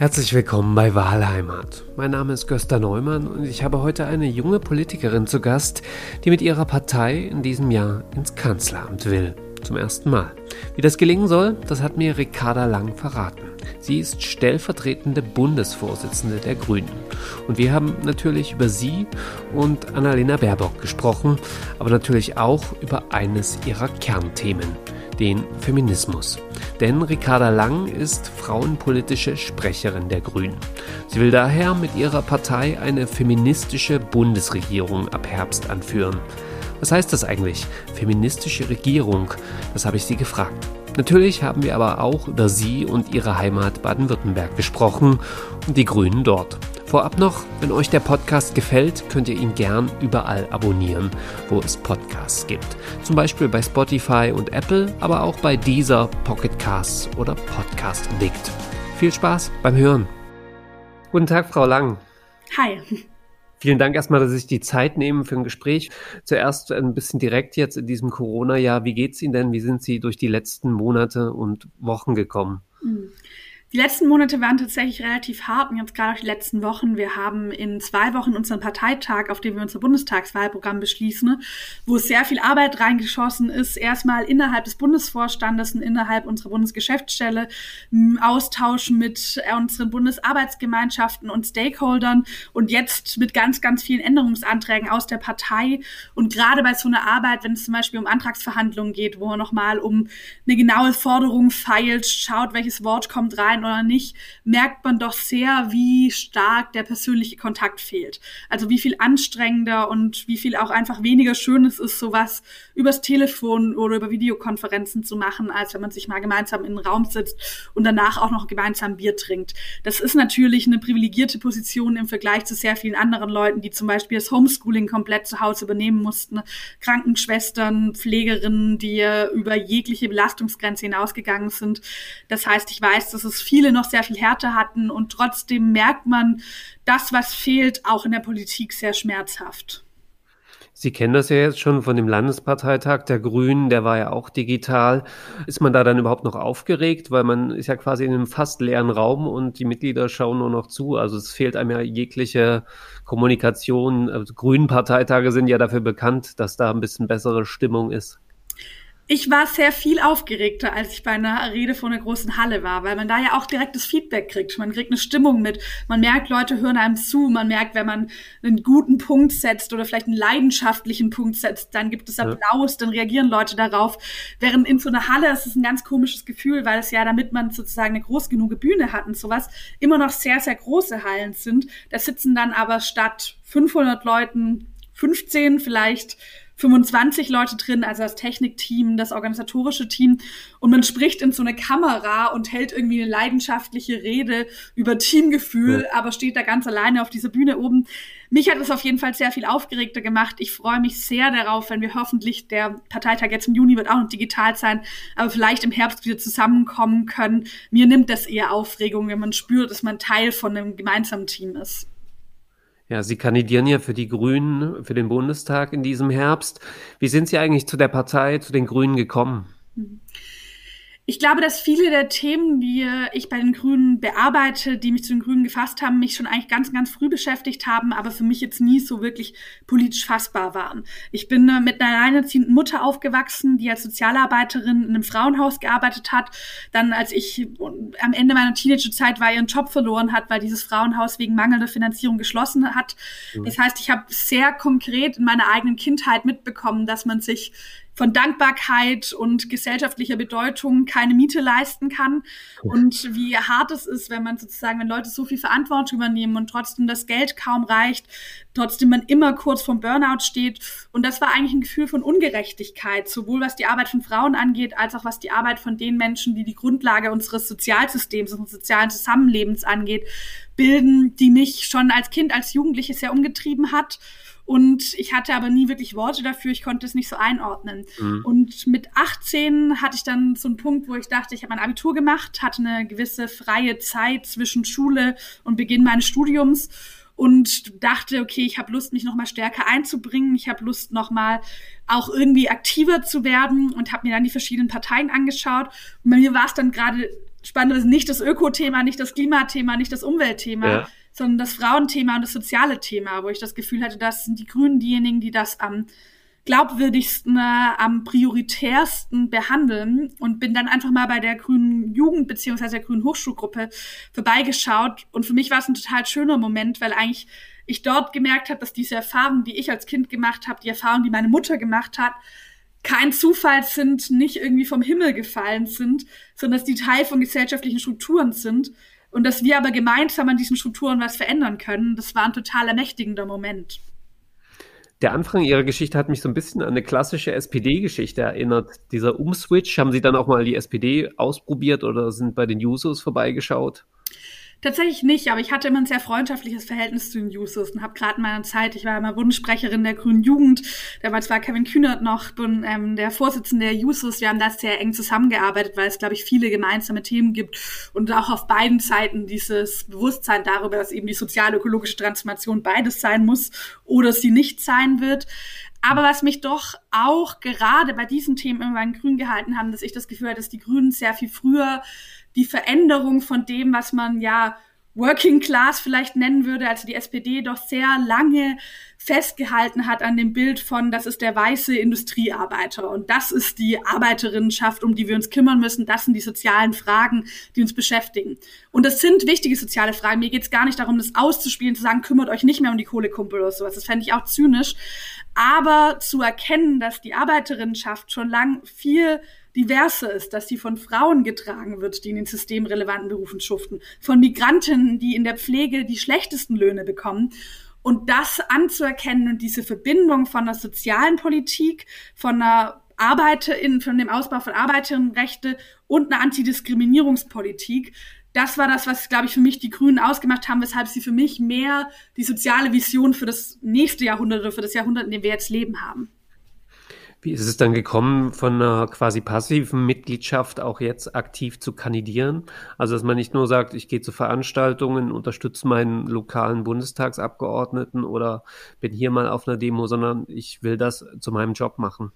Herzlich willkommen bei Wahlheimat. Mein Name ist Gösta Neumann und ich habe heute eine junge Politikerin zu Gast, die mit ihrer Partei in diesem Jahr ins Kanzleramt will. Zum ersten Mal. Wie das gelingen soll, das hat mir Ricarda Lang verraten. Sie ist stellvertretende Bundesvorsitzende der Grünen. Und wir haben natürlich über sie und Annalena Baerbock gesprochen, aber natürlich auch über eines ihrer Kernthemen, den Feminismus. Denn Ricarda Lang ist frauenpolitische Sprecherin der Grünen. Sie will daher mit ihrer Partei eine feministische Bundesregierung ab Herbst anführen. Was heißt das eigentlich? Feministische Regierung? Das habe ich sie gefragt. Natürlich haben wir aber auch über sie und ihre Heimat Baden-Württemberg gesprochen und die Grünen dort. Vorab noch, wenn euch der Podcast gefällt, könnt ihr ihn gern überall abonnieren, wo es Podcasts gibt. Zum Beispiel bei Spotify und Apple, aber auch bei dieser Pocket Casts oder Podcast Addict. Viel Spaß beim Hören. Guten Tag, Frau Lang. Hi. Vielen Dank erstmal, dass Sie sich die Zeit nehmen für ein Gespräch. Zuerst ein bisschen direkt jetzt in diesem Corona-Jahr. Wie geht's Ihnen denn? Wie sind Sie durch die letzten Monate und Wochen gekommen? Mhm. Die letzten Monate waren tatsächlich relativ hart und jetzt gerade auch die letzten Wochen. Wir haben in zwei Wochen unseren Parteitag, auf dem wir unser Bundestagswahlprogramm beschließen, wo sehr viel Arbeit reingeschossen ist. Erstmal innerhalb des Bundesvorstandes und innerhalb unserer Bundesgeschäftsstelle, Austausch mit unseren Bundesarbeitsgemeinschaften und Stakeholdern und jetzt mit ganz, ganz vielen Änderungsanträgen aus der Partei. Und gerade bei so einer Arbeit, wenn es zum Beispiel um Antragsverhandlungen geht, wo man nochmal um eine genaue Forderung feilt, schaut, welches Wort kommt rein, sein oder nicht, merkt man doch sehr, wie stark der persönliche Kontakt fehlt. Also wie viel anstrengender und wie viel auch einfach weniger schön es ist, sowas übers Telefon oder über Videokonferenzen zu machen, als wenn man sich mal gemeinsam in den Raum sitzt und danach auch noch gemeinsam Bier trinkt. Das ist natürlich eine privilegierte Position im Vergleich zu sehr vielen anderen Leuten, die zum Beispiel das Homeschooling komplett zu Hause übernehmen mussten. Krankenschwestern, Pflegerinnen, die über jegliche Belastungsgrenze hinausgegangen sind. Das heißt, ich weiß, dass es viele noch sehr viel Härte hatten und trotzdem merkt man das, was fehlt, auch in der Politik sehr schmerzhaft. Sie kennen das ja jetzt schon von dem Landesparteitag der Grünen, der war ja auch digital. Ist man da dann überhaupt noch aufgeregt, weil man ist ja quasi in einem fast leeren Raum und die Mitglieder schauen nur noch zu. Also es fehlt einem ja jegliche Kommunikation. Also Grünen Parteitage sind ja dafür bekannt, dass da ein bisschen bessere Stimmung ist. Ich war sehr viel aufgeregter, als ich bei einer Rede vor einer großen Halle war, weil man da ja auch direkt das Feedback kriegt. Man kriegt eine Stimmung mit. Man merkt, Leute hören einem zu. Man merkt, wenn man einen guten Punkt setzt oder vielleicht einen leidenschaftlichen Punkt setzt, dann gibt es Applaus, dann reagieren Leute darauf. Während in so einer Halle ist es ein ganz komisches Gefühl, weil es ja, damit man sozusagen eine groß genug Bühne hat und sowas, immer noch sehr, sehr große Hallen sind. Da sitzen dann aber statt 500 Leuten 15 vielleicht 25 Leute drin, also das Technikteam, das organisatorische Team. Und man spricht in so eine Kamera und hält irgendwie eine leidenschaftliche Rede über Teamgefühl, ja. aber steht da ganz alleine auf dieser Bühne oben. Mich hat es auf jeden Fall sehr viel aufgeregter gemacht. Ich freue mich sehr darauf, wenn wir hoffentlich, der Parteitag jetzt im Juni wird auch noch digital sein, aber vielleicht im Herbst wieder zusammenkommen können. Mir nimmt das eher Aufregung, wenn man spürt, dass man Teil von einem gemeinsamen Team ist. Ja, Sie kandidieren ja für die Grünen, für den Bundestag in diesem Herbst. Wie sind Sie eigentlich zu der Partei, zu den Grünen gekommen? Mhm. Ich glaube, dass viele der Themen, die ich bei den Grünen bearbeite, die mich zu den Grünen gefasst haben, mich schon eigentlich ganz, ganz früh beschäftigt haben, aber für mich jetzt nie so wirklich politisch fassbar waren. Ich bin äh, mit einer alleinerziehenden Mutter aufgewachsen, die als Sozialarbeiterin in einem Frauenhaus gearbeitet hat. Dann, als ich am Ende meiner Teenagerzeit war, ihren Job verloren hat, weil dieses Frauenhaus wegen mangelnder Finanzierung geschlossen hat. Mhm. Das heißt, ich habe sehr konkret in meiner eigenen Kindheit mitbekommen, dass man sich von Dankbarkeit und gesellschaftlicher Bedeutung keine Miete leisten kann. Und wie hart es ist, wenn man sozusagen, wenn Leute so viel Verantwortung übernehmen und trotzdem das Geld kaum reicht, trotzdem man immer kurz vom Burnout steht. Und das war eigentlich ein Gefühl von Ungerechtigkeit, sowohl was die Arbeit von Frauen angeht, als auch was die Arbeit von den Menschen, die die Grundlage unseres Sozialsystems, unseres sozialen Zusammenlebens angeht, bilden, die mich schon als Kind, als Jugendliche sehr umgetrieben hat und ich hatte aber nie wirklich Worte dafür, ich konnte es nicht so einordnen. Mhm. Und mit 18 hatte ich dann so einen Punkt, wo ich dachte, ich habe mein Abitur gemacht, hatte eine gewisse freie Zeit zwischen Schule und Beginn meines Studiums und dachte, okay, ich habe Lust, mich noch mal stärker einzubringen, ich habe Lust, noch mal auch irgendwie aktiver zu werden und habe mir dann die verschiedenen Parteien angeschaut. Und bei mir war es dann gerade spannenderweise nicht das Ökothema, nicht das Klimathema, nicht das Umweltthema, ja. Sondern das Frauenthema und das soziale Thema, wo ich das Gefühl hatte, das sind die Grünen diejenigen, die das am glaubwürdigsten, äh, am prioritärsten behandeln und bin dann einfach mal bei der Grünen Jugend beziehungsweise der Grünen Hochschulgruppe vorbeigeschaut. Und für mich war es ein total schöner Moment, weil eigentlich ich dort gemerkt habe, dass diese Erfahrungen, die ich als Kind gemacht habe, die Erfahrungen, die meine Mutter gemacht hat, kein Zufall sind, nicht irgendwie vom Himmel gefallen sind, sondern dass die Teil von gesellschaftlichen Strukturen sind und dass wir aber gemeinsam an diesen Strukturen was verändern können. Das war ein total ermächtigender Moment. Der Anfang Ihrer Geschichte hat mich so ein bisschen an eine klassische SPD-Geschichte erinnert. Dieser Umswitch, haben Sie dann auch mal die SPD ausprobiert oder sind bei den Jusos vorbeigeschaut? Tatsächlich nicht, aber ich hatte immer ein sehr freundschaftliches Verhältnis zu den Jusos und habe gerade in meiner Zeit, ich war immer Wunschsprecherin der Grünen Jugend, damals war Kevin Kühnert noch bin, ähm, der Vorsitzende der Jusos, wir haben da sehr eng zusammengearbeitet, weil es, glaube ich, viele gemeinsame Themen gibt und auch auf beiden Seiten dieses Bewusstsein darüber, dass eben die sozial-ökologische Transformation beides sein muss oder sie nicht sein wird. Aber was mich doch auch gerade bei diesen Themen immer bei den Grünen gehalten haben, dass ich das Gefühl hatte, dass die Grünen sehr viel früher die Veränderung von dem, was man ja Working Class vielleicht nennen würde, also die SPD doch sehr lange festgehalten hat an dem Bild von, das ist der weiße Industriearbeiter und das ist die Arbeiterinnenschaft, um die wir uns kümmern müssen, das sind die sozialen Fragen, die uns beschäftigen. Und das sind wichtige soziale Fragen. Mir geht es gar nicht darum, das auszuspielen, zu sagen, kümmert euch nicht mehr um die Kohlekumpel oder sowas. Das fände ich auch zynisch. Aber zu erkennen, dass die Arbeiterinnenschaft schon lang viel diverser ist, dass sie von Frauen getragen wird, die in den systemrelevanten Berufen schuften, von Migrantinnen, die in der Pflege die schlechtesten Löhne bekommen. Und das anzuerkennen und diese Verbindung von der sozialen Politik, von der Arbeiterin, von dem Ausbau von Arbeiterinnenrechte und einer Antidiskriminierungspolitik, das war das, was, glaube ich, für mich die Grünen ausgemacht haben, weshalb sie für mich mehr die soziale Vision für das nächste Jahrhundert oder für das Jahrhundert, in dem wir jetzt leben haben. Wie ist es dann gekommen, von einer quasi passiven Mitgliedschaft auch jetzt aktiv zu kandidieren? Also, dass man nicht nur sagt, ich gehe zu Veranstaltungen, unterstütze meinen lokalen Bundestagsabgeordneten oder bin hier mal auf einer Demo, sondern ich will das zu meinem Job machen.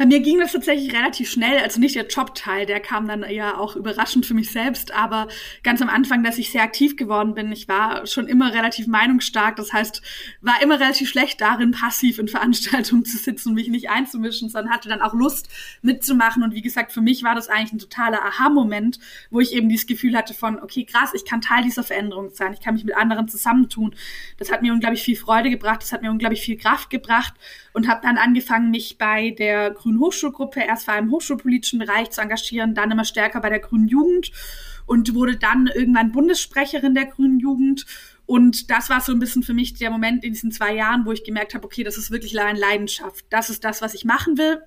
Bei mir ging das tatsächlich relativ schnell, also nicht der Jobteil, der kam dann eher auch überraschend für mich selbst, aber ganz am Anfang, dass ich sehr aktiv geworden bin. Ich war schon immer relativ meinungsstark, das heißt, war immer relativ schlecht darin, passiv in Veranstaltungen zu sitzen und mich nicht einzumischen, sondern hatte dann auch Lust mitzumachen. Und wie gesagt, für mich war das eigentlich ein totaler Aha-Moment, wo ich eben dieses Gefühl hatte von, okay, krass, ich kann Teil dieser Veränderung sein, ich kann mich mit anderen zusammentun. Das hat mir unglaublich viel Freude gebracht, das hat mir unglaublich viel Kraft gebracht und habe dann angefangen, mich bei der Grünen Hochschulgruppe erst vor allem im hochschulpolitischen Bereich zu engagieren, dann immer stärker bei der Grünen Jugend und wurde dann irgendwann Bundessprecherin der Grünen Jugend. Und das war so ein bisschen für mich der Moment in diesen zwei Jahren, wo ich gemerkt habe, okay, das ist wirklich eine Leidenschaft. Das ist das, was ich machen will.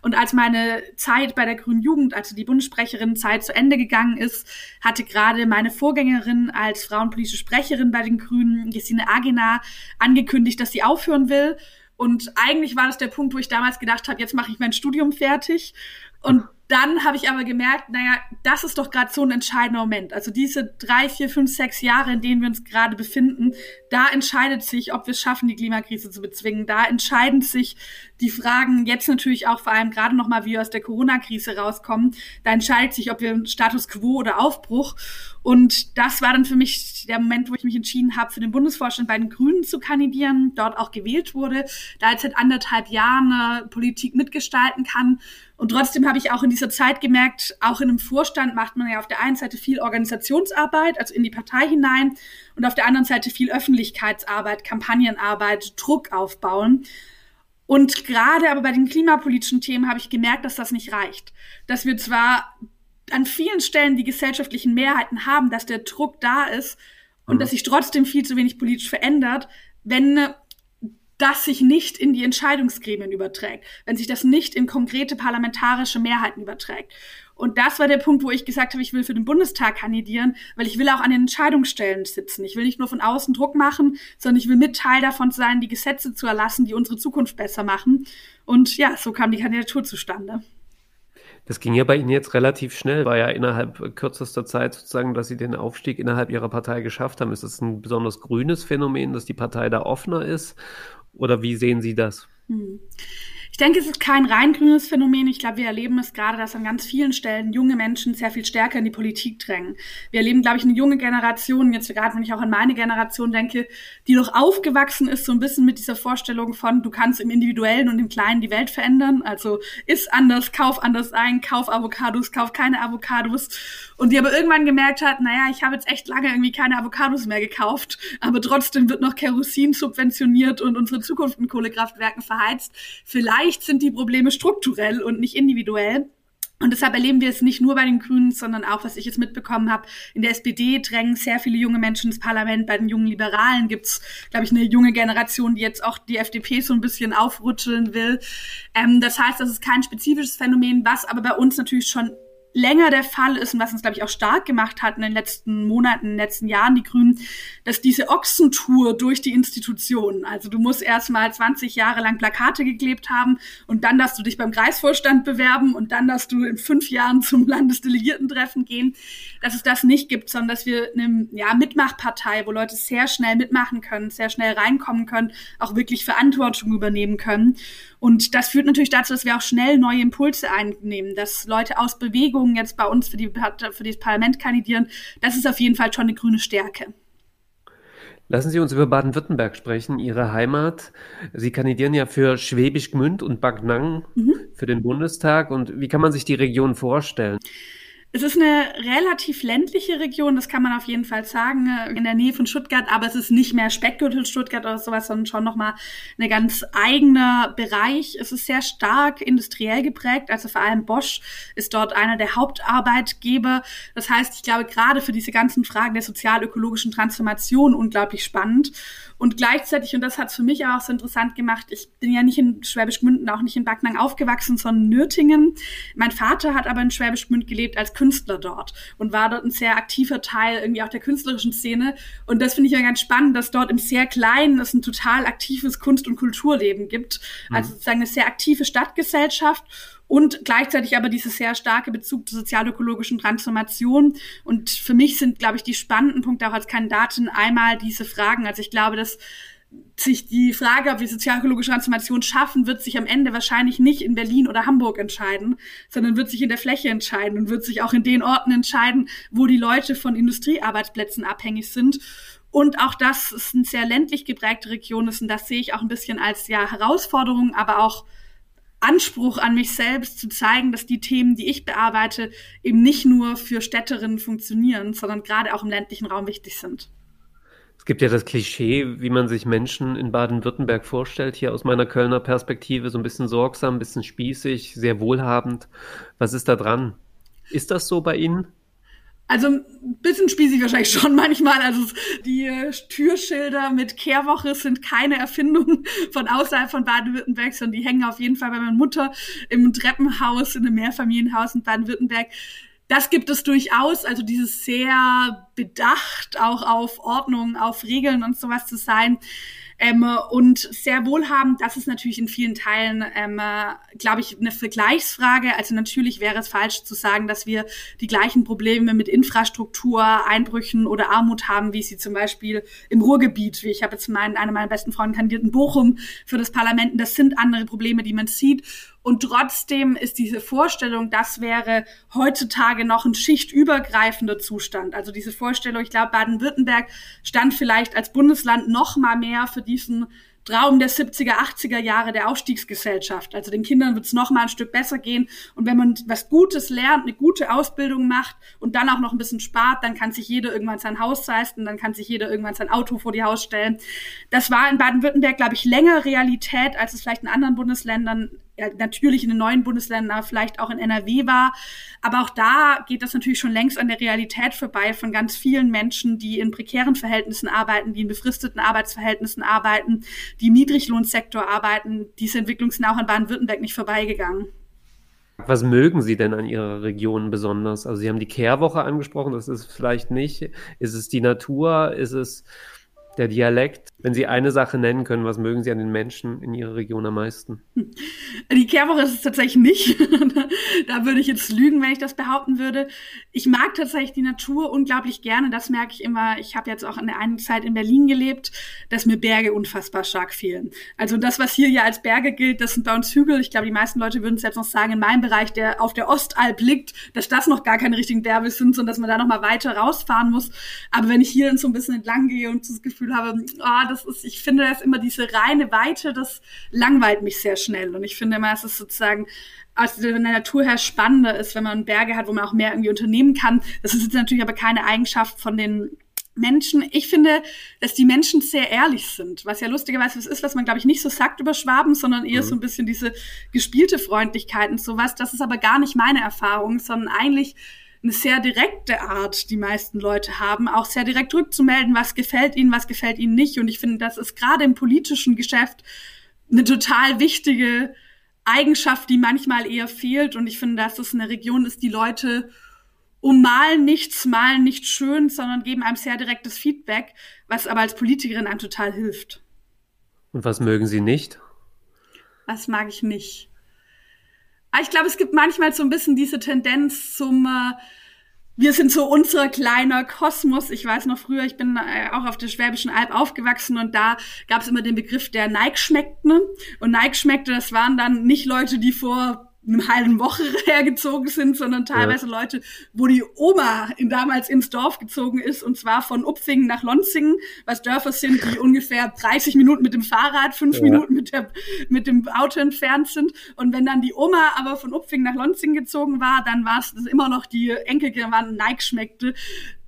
Und als meine Zeit bei der Grünen Jugend, also die Bundessprecherin-Zeit zu Ende gegangen ist, hatte gerade meine Vorgängerin als frauenpolitische Sprecherin bei den Grünen, Gesine Agena, angekündigt, dass sie aufhören will. Und eigentlich war das der Punkt, wo ich damals gedacht habe, jetzt mache ich mein Studium fertig. Und dann habe ich aber gemerkt, naja, das ist doch gerade so ein entscheidender Moment. Also diese drei, vier, fünf, sechs Jahre, in denen wir uns gerade befinden, da entscheidet sich, ob wir es schaffen, die Klimakrise zu bezwingen. Da entscheiden sich die Fragen jetzt natürlich auch vor allem gerade nochmal, wie wir aus der Corona-Krise rauskommen. Da entscheidet sich, ob wir Status quo oder Aufbruch. Und das war dann für mich der Moment, wo ich mich entschieden habe, für den Bundesvorstand bei den Grünen zu kandidieren, dort auch gewählt wurde, da jetzt seit anderthalb Jahren Politik mitgestalten kann und trotzdem habe ich auch in dieser Zeit gemerkt, auch in einem Vorstand macht man ja auf der einen Seite viel Organisationsarbeit, also in die Partei hinein, und auf der anderen Seite viel Öffentlichkeitsarbeit, Kampagnenarbeit, Druck aufbauen. Und gerade aber bei den klimapolitischen Themen habe ich gemerkt, dass das nicht reicht. Dass wir zwar an vielen Stellen die gesellschaftlichen Mehrheiten haben, dass der Druck da ist und mhm. dass sich trotzdem viel zu wenig politisch verändert, wenn das sich nicht in die Entscheidungsgremien überträgt, wenn sich das nicht in konkrete parlamentarische Mehrheiten überträgt. Und das war der Punkt, wo ich gesagt habe, ich will für den Bundestag kandidieren, weil ich will auch an den Entscheidungsstellen sitzen. Ich will nicht nur von außen Druck machen, sondern ich will mit Teil davon sein, die Gesetze zu erlassen, die unsere Zukunft besser machen. Und ja, so kam die Kandidatur zustande. Das ging ja bei Ihnen jetzt relativ schnell, war ja innerhalb kürzester Zeit sozusagen, dass Sie den Aufstieg innerhalb Ihrer Partei geschafft haben. Ist das ein besonders grünes Phänomen, dass die Partei da offener ist? Oder wie sehen Sie das? Ich denke, es ist kein rein grünes Phänomen. Ich glaube, wir erleben es gerade, dass an ganz vielen Stellen junge Menschen sehr viel stärker in die Politik drängen. Wir erleben, glaube ich, eine junge Generation, jetzt gerade wenn ich auch an meine Generation denke, die noch aufgewachsen ist, so ein bisschen mit dieser Vorstellung von, du kannst im Individuellen und im Kleinen die Welt verändern. Also ist anders, kauf anders ein, kauf Avocados, kauf keine Avocados. Und die aber irgendwann gemerkt hat, naja, ich habe jetzt echt lange irgendwie keine Avocados mehr gekauft, aber trotzdem wird noch Kerosin subventioniert und unsere Zukunft in Kohlekraftwerken verheizt. Vielleicht vielleicht sind die Probleme strukturell und nicht individuell. Und deshalb erleben wir es nicht nur bei den Grünen, sondern auch, was ich jetzt mitbekommen habe, in der SPD drängen sehr viele junge Menschen ins Parlament. Bei den jungen Liberalen gibt's, glaube ich, eine junge Generation, die jetzt auch die FDP so ein bisschen aufrütteln will. Ähm, das heißt, das ist kein spezifisches Phänomen, was aber bei uns natürlich schon länger der Fall ist und was uns, glaube ich, auch stark gemacht hat in den letzten Monaten, in den letzten Jahren, die Grünen, dass diese Ochsentour durch die Institutionen, also du musst erst mal 20 Jahre lang Plakate geklebt haben und dann darfst du dich beim Kreisvorstand bewerben und dann darfst du in fünf Jahren zum Landesdelegiertentreffen gehen, dass es das nicht gibt, sondern dass wir eine ja, Mitmachpartei, wo Leute sehr schnell mitmachen können, sehr schnell reinkommen können, auch wirklich Verantwortung übernehmen können. Und das führt natürlich dazu, dass wir auch schnell neue Impulse einnehmen, dass Leute aus Bewegungen jetzt bei uns für, die, für das Parlament kandidieren. Das ist auf jeden Fall schon eine grüne Stärke. Lassen Sie uns über Baden-Württemberg sprechen, Ihre Heimat. Sie kandidieren ja für Schwäbisch Gmünd und Backnang mhm. für den Bundestag. Und wie kann man sich die Region vorstellen? Es ist eine relativ ländliche Region, das kann man auf jeden Fall sagen, äh, in der Nähe von Stuttgart, aber es ist nicht mehr Speckgürtel Stuttgart oder sowas, sondern schon nochmal ein ganz eigener Bereich. Es ist sehr stark industriell geprägt, also vor allem Bosch ist dort einer der Hauptarbeitgeber. Das heißt, ich glaube, gerade für diese ganzen Fragen der sozial-ökologischen Transformation unglaublich spannend. Und gleichzeitig, und das hat es für mich auch so interessant gemacht, ich bin ja nicht in Schwäbisch Gmünd auch nicht in Backnang aufgewachsen, sondern in Nürtingen. Mein Vater hat aber in Schwäbisch Gmünd gelebt als Künstler dort und war dort ein sehr aktiver Teil irgendwie auch der künstlerischen Szene. Und das finde ich ja ganz spannend, dass dort im sehr Kleinen es ein total aktives Kunst- und Kulturleben gibt. Mhm. Also sozusagen eine sehr aktive Stadtgesellschaft und gleichzeitig aber diese sehr starke Bezug zur sozialökologischen Transformation. Und für mich sind, glaube ich, die spannenden Punkte auch als Kandidatin einmal diese Fragen. Also ich glaube, dass sich die Frage, ob wir sozialökologische Transformation schaffen, wird sich am Ende wahrscheinlich nicht in Berlin oder Hamburg entscheiden, sondern wird sich in der Fläche entscheiden und wird sich auch in den Orten entscheiden, wo die Leute von Industriearbeitsplätzen abhängig sind. Und auch das ist eine sehr ländlich geprägte Region ist und das sehe ich auch ein bisschen als ja Herausforderung, aber auch Anspruch an mich selbst zu zeigen, dass die Themen, die ich bearbeite, eben nicht nur für Städterinnen funktionieren, sondern gerade auch im ländlichen Raum wichtig sind. Es gibt ja das Klischee, wie man sich Menschen in Baden-Württemberg vorstellt, hier aus meiner Kölner Perspektive, so ein bisschen sorgsam, ein bisschen spießig, sehr wohlhabend. Was ist da dran? Ist das so bei Ihnen? Also ein bisschen spießig wahrscheinlich schon manchmal. Also die äh, Türschilder mit Kehrwoche sind keine Erfindung von außerhalb von Baden-Württemberg, sondern die hängen auf jeden Fall bei meiner Mutter im Treppenhaus, in einem Mehrfamilienhaus in Baden-Württemberg das gibt es durchaus, also dieses sehr bedacht auch auf Ordnung, auf Regeln und sowas zu sein. Ähm, und sehr wohlhabend, das ist natürlich in vielen Teilen, ähm, glaube ich, eine Vergleichsfrage. Also natürlich wäre es falsch zu sagen, dass wir die gleichen Probleme mit Infrastruktur, Einbrüchen oder Armut haben, wie sie zum Beispiel im Ruhrgebiet, wie ich habe jetzt meinen, einer meiner besten Freunde kandidiert in Bochum für das Parlament. Das sind andere Probleme, die man sieht. Und trotzdem ist diese Vorstellung, das wäre heutzutage noch ein schichtübergreifender Zustand. Also diese Vorstellung, ich glaube, Baden-Württemberg stand vielleicht als Bundesland noch mal mehr für diesen Traum der 70er, 80er Jahre der Aufstiegsgesellschaft. Also den Kindern wird es noch mal ein Stück besser gehen. Und wenn man was Gutes lernt, eine gute Ausbildung macht und dann auch noch ein bisschen spart, dann kann sich jeder irgendwann sein Haus leisten, dann kann sich jeder irgendwann sein Auto vor die Haus stellen. Das war in Baden-Württemberg, glaube ich, länger Realität, als es vielleicht in anderen Bundesländern ja, natürlich in den neuen Bundesländern, vielleicht auch in NRW war. Aber auch da geht das natürlich schon längst an der Realität vorbei von ganz vielen Menschen, die in prekären Verhältnissen arbeiten, die in befristeten Arbeitsverhältnissen arbeiten, die im Niedriglohnsektor arbeiten. Entwicklungen sind auch an Baden-Württemberg nicht vorbeigegangen. Was mögen Sie denn an Ihrer Region besonders? Also Sie haben die Kehrwoche angesprochen, das ist vielleicht nicht. Ist es die Natur? Ist es der Dialekt? Wenn Sie eine Sache nennen können, was mögen Sie an den Menschen in Ihrer Region am meisten? Die Kehrwoche ist es tatsächlich nicht. da würde ich jetzt lügen, wenn ich das behaupten würde. Ich mag tatsächlich die Natur unglaublich gerne. Das merke ich immer. Ich habe jetzt auch in der einen Zeit in Berlin gelebt, dass mir Berge unfassbar stark fehlen. Also das, was hier ja als Berge gilt, das sind bei uns Hügel. Ich glaube, die meisten Leute würden es jetzt noch sagen, in meinem Bereich, der auf der Ostalb liegt, dass das noch gar keine richtigen Berge sind, sondern dass man da noch mal weiter rausfahren muss. Aber wenn ich hier dann so ein bisschen entlang gehe und das Gefühl habe, ah, das ist, ich finde das immer diese reine Weite, das langweilt mich sehr schnell. Und ich finde immer, es ist sozusagen aus der Natur her spannender ist, wenn man Berge hat, wo man auch mehr irgendwie unternehmen kann. Das ist jetzt natürlich aber keine Eigenschaft von den Menschen, ich finde, dass die Menschen sehr ehrlich sind, was ja lustigerweise was ist, was man, glaube ich, nicht so sagt über Schwaben, sondern eher mhm. so ein bisschen diese gespielte Freundlichkeit und sowas. Das ist aber gar nicht meine Erfahrung, sondern eigentlich eine sehr direkte Art, die meisten Leute haben, auch sehr direkt rückzumelden, was gefällt ihnen, was gefällt ihnen nicht. Und ich finde, das ist gerade im politischen Geschäft eine total wichtige Eigenschaft, die manchmal eher fehlt. Und ich finde, dass es eine Region ist, die Leute ummalen nichts, malen nicht schön, sondern geben einem sehr direktes Feedback, was aber als Politikerin einem total hilft. Und was mögen Sie nicht? Was mag ich nicht? Ah, ich glaube, es gibt manchmal so ein bisschen diese Tendenz zum, äh, wir sind so unser kleiner Kosmos. Ich weiß noch früher, ich bin äh, auch auf der Schwäbischen Alb aufgewachsen und da gab es immer den Begriff der Neigschmeckten. Und Neigschmeckte, das waren dann nicht Leute, die vor eine halben Woche hergezogen sind, sondern teilweise ja. Leute, wo die Oma in, damals ins Dorf gezogen ist und zwar von Upfingen nach Lonzingen, was Dörfer sind, die ungefähr 30 Minuten mit dem Fahrrad, fünf ja. Minuten mit, der, mit dem Auto entfernt sind. Und wenn dann die Oma aber von Upfingen nach Lonzingen gezogen war, dann war es immer noch die Enkelkinder waren Nike schmeckte.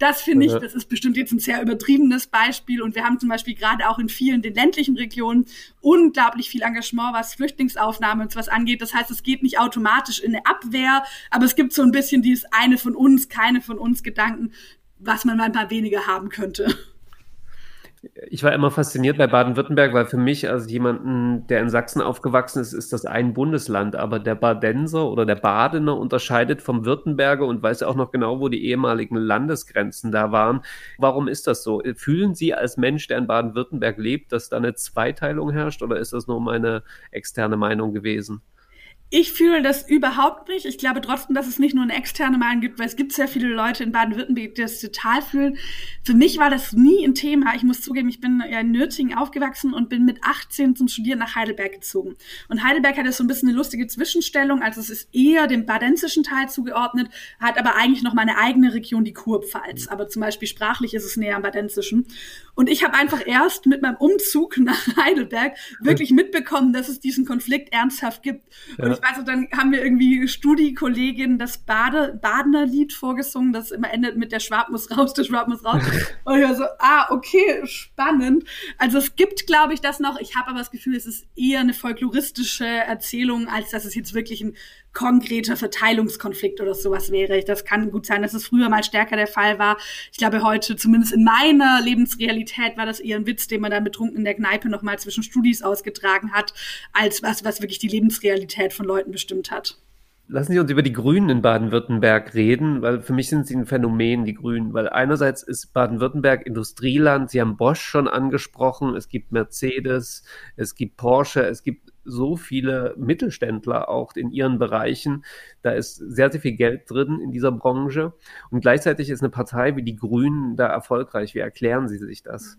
Das finde ich, das ist bestimmt jetzt ein sehr übertriebenes Beispiel. Und wir haben zum Beispiel gerade auch in vielen den ländlichen Regionen unglaublich viel Engagement, was Flüchtlingsaufnahme und was angeht. Das heißt, es geht nicht automatisch in eine Abwehr, aber es gibt so ein bisschen dieses eine von uns, keine von uns Gedanken, was man manchmal weniger haben könnte ich war immer fasziniert bei Baden-Württemberg, weil für mich als jemanden, der in Sachsen aufgewachsen ist, ist das ein Bundesland. Aber der Badenser oder der Badener unterscheidet vom Württemberger und weiß auch noch genau, wo die ehemaligen Landesgrenzen da waren. Warum ist das so? Fühlen Sie als Mensch, der in Baden-Württemberg lebt, dass da eine Zweiteilung herrscht oder ist das nur meine externe Meinung gewesen? Ich fühle das überhaupt nicht. Ich glaube trotzdem, dass es nicht nur eine externe Meinung gibt, weil es gibt sehr viele Leute in Baden-Württemberg, die das total fühlen. Für mich war das nie ein Thema. Ich muss zugeben, ich bin ja in Nürtingen aufgewachsen und bin mit 18 zum Studieren nach Heidelberg gezogen. Und Heidelberg hat ja so ein bisschen eine lustige Zwischenstellung. Also es ist eher dem badensischen Teil zugeordnet, hat aber eigentlich noch meine eigene Region, die Kurpfalz. Aber zum Beispiel sprachlich ist es näher am badensischen. Und ich habe einfach erst mit meinem Umzug nach Heidelberg wirklich mitbekommen, dass es diesen Konflikt ernsthaft gibt. Ja. Weiß, dann haben wir irgendwie Studiekollegin das Bade, Badener Lied vorgesungen, das immer endet mit der Schwab muss raus, der Schwab muss raus. Und ich war so, ah, okay, spannend. Also es gibt, glaube ich, das noch. Ich habe aber das Gefühl, es ist eher eine folkloristische Erzählung, als dass es jetzt wirklich ein konkreter Verteilungskonflikt oder sowas wäre. Das kann gut sein, dass es früher mal stärker der Fall war. Ich glaube, heute, zumindest in meiner Lebensrealität, war das eher ein Witz, den man dann betrunken in der Kneipe nochmal zwischen Studis ausgetragen hat, als was, was wirklich die Lebensrealität von Leuten bestimmt hat. Lassen Sie uns über die Grünen in Baden-Württemberg reden, weil für mich sind sie ein Phänomen, die Grünen. Weil einerseits ist Baden-Württemberg Industrieland, Sie haben Bosch schon angesprochen, es gibt Mercedes, es gibt Porsche, es gibt so viele Mittelständler auch in ihren Bereichen. Da ist sehr, sehr viel Geld drin in dieser Branche. Und gleichzeitig ist eine Partei wie die Grünen da erfolgreich. Wie erklären Sie sich das?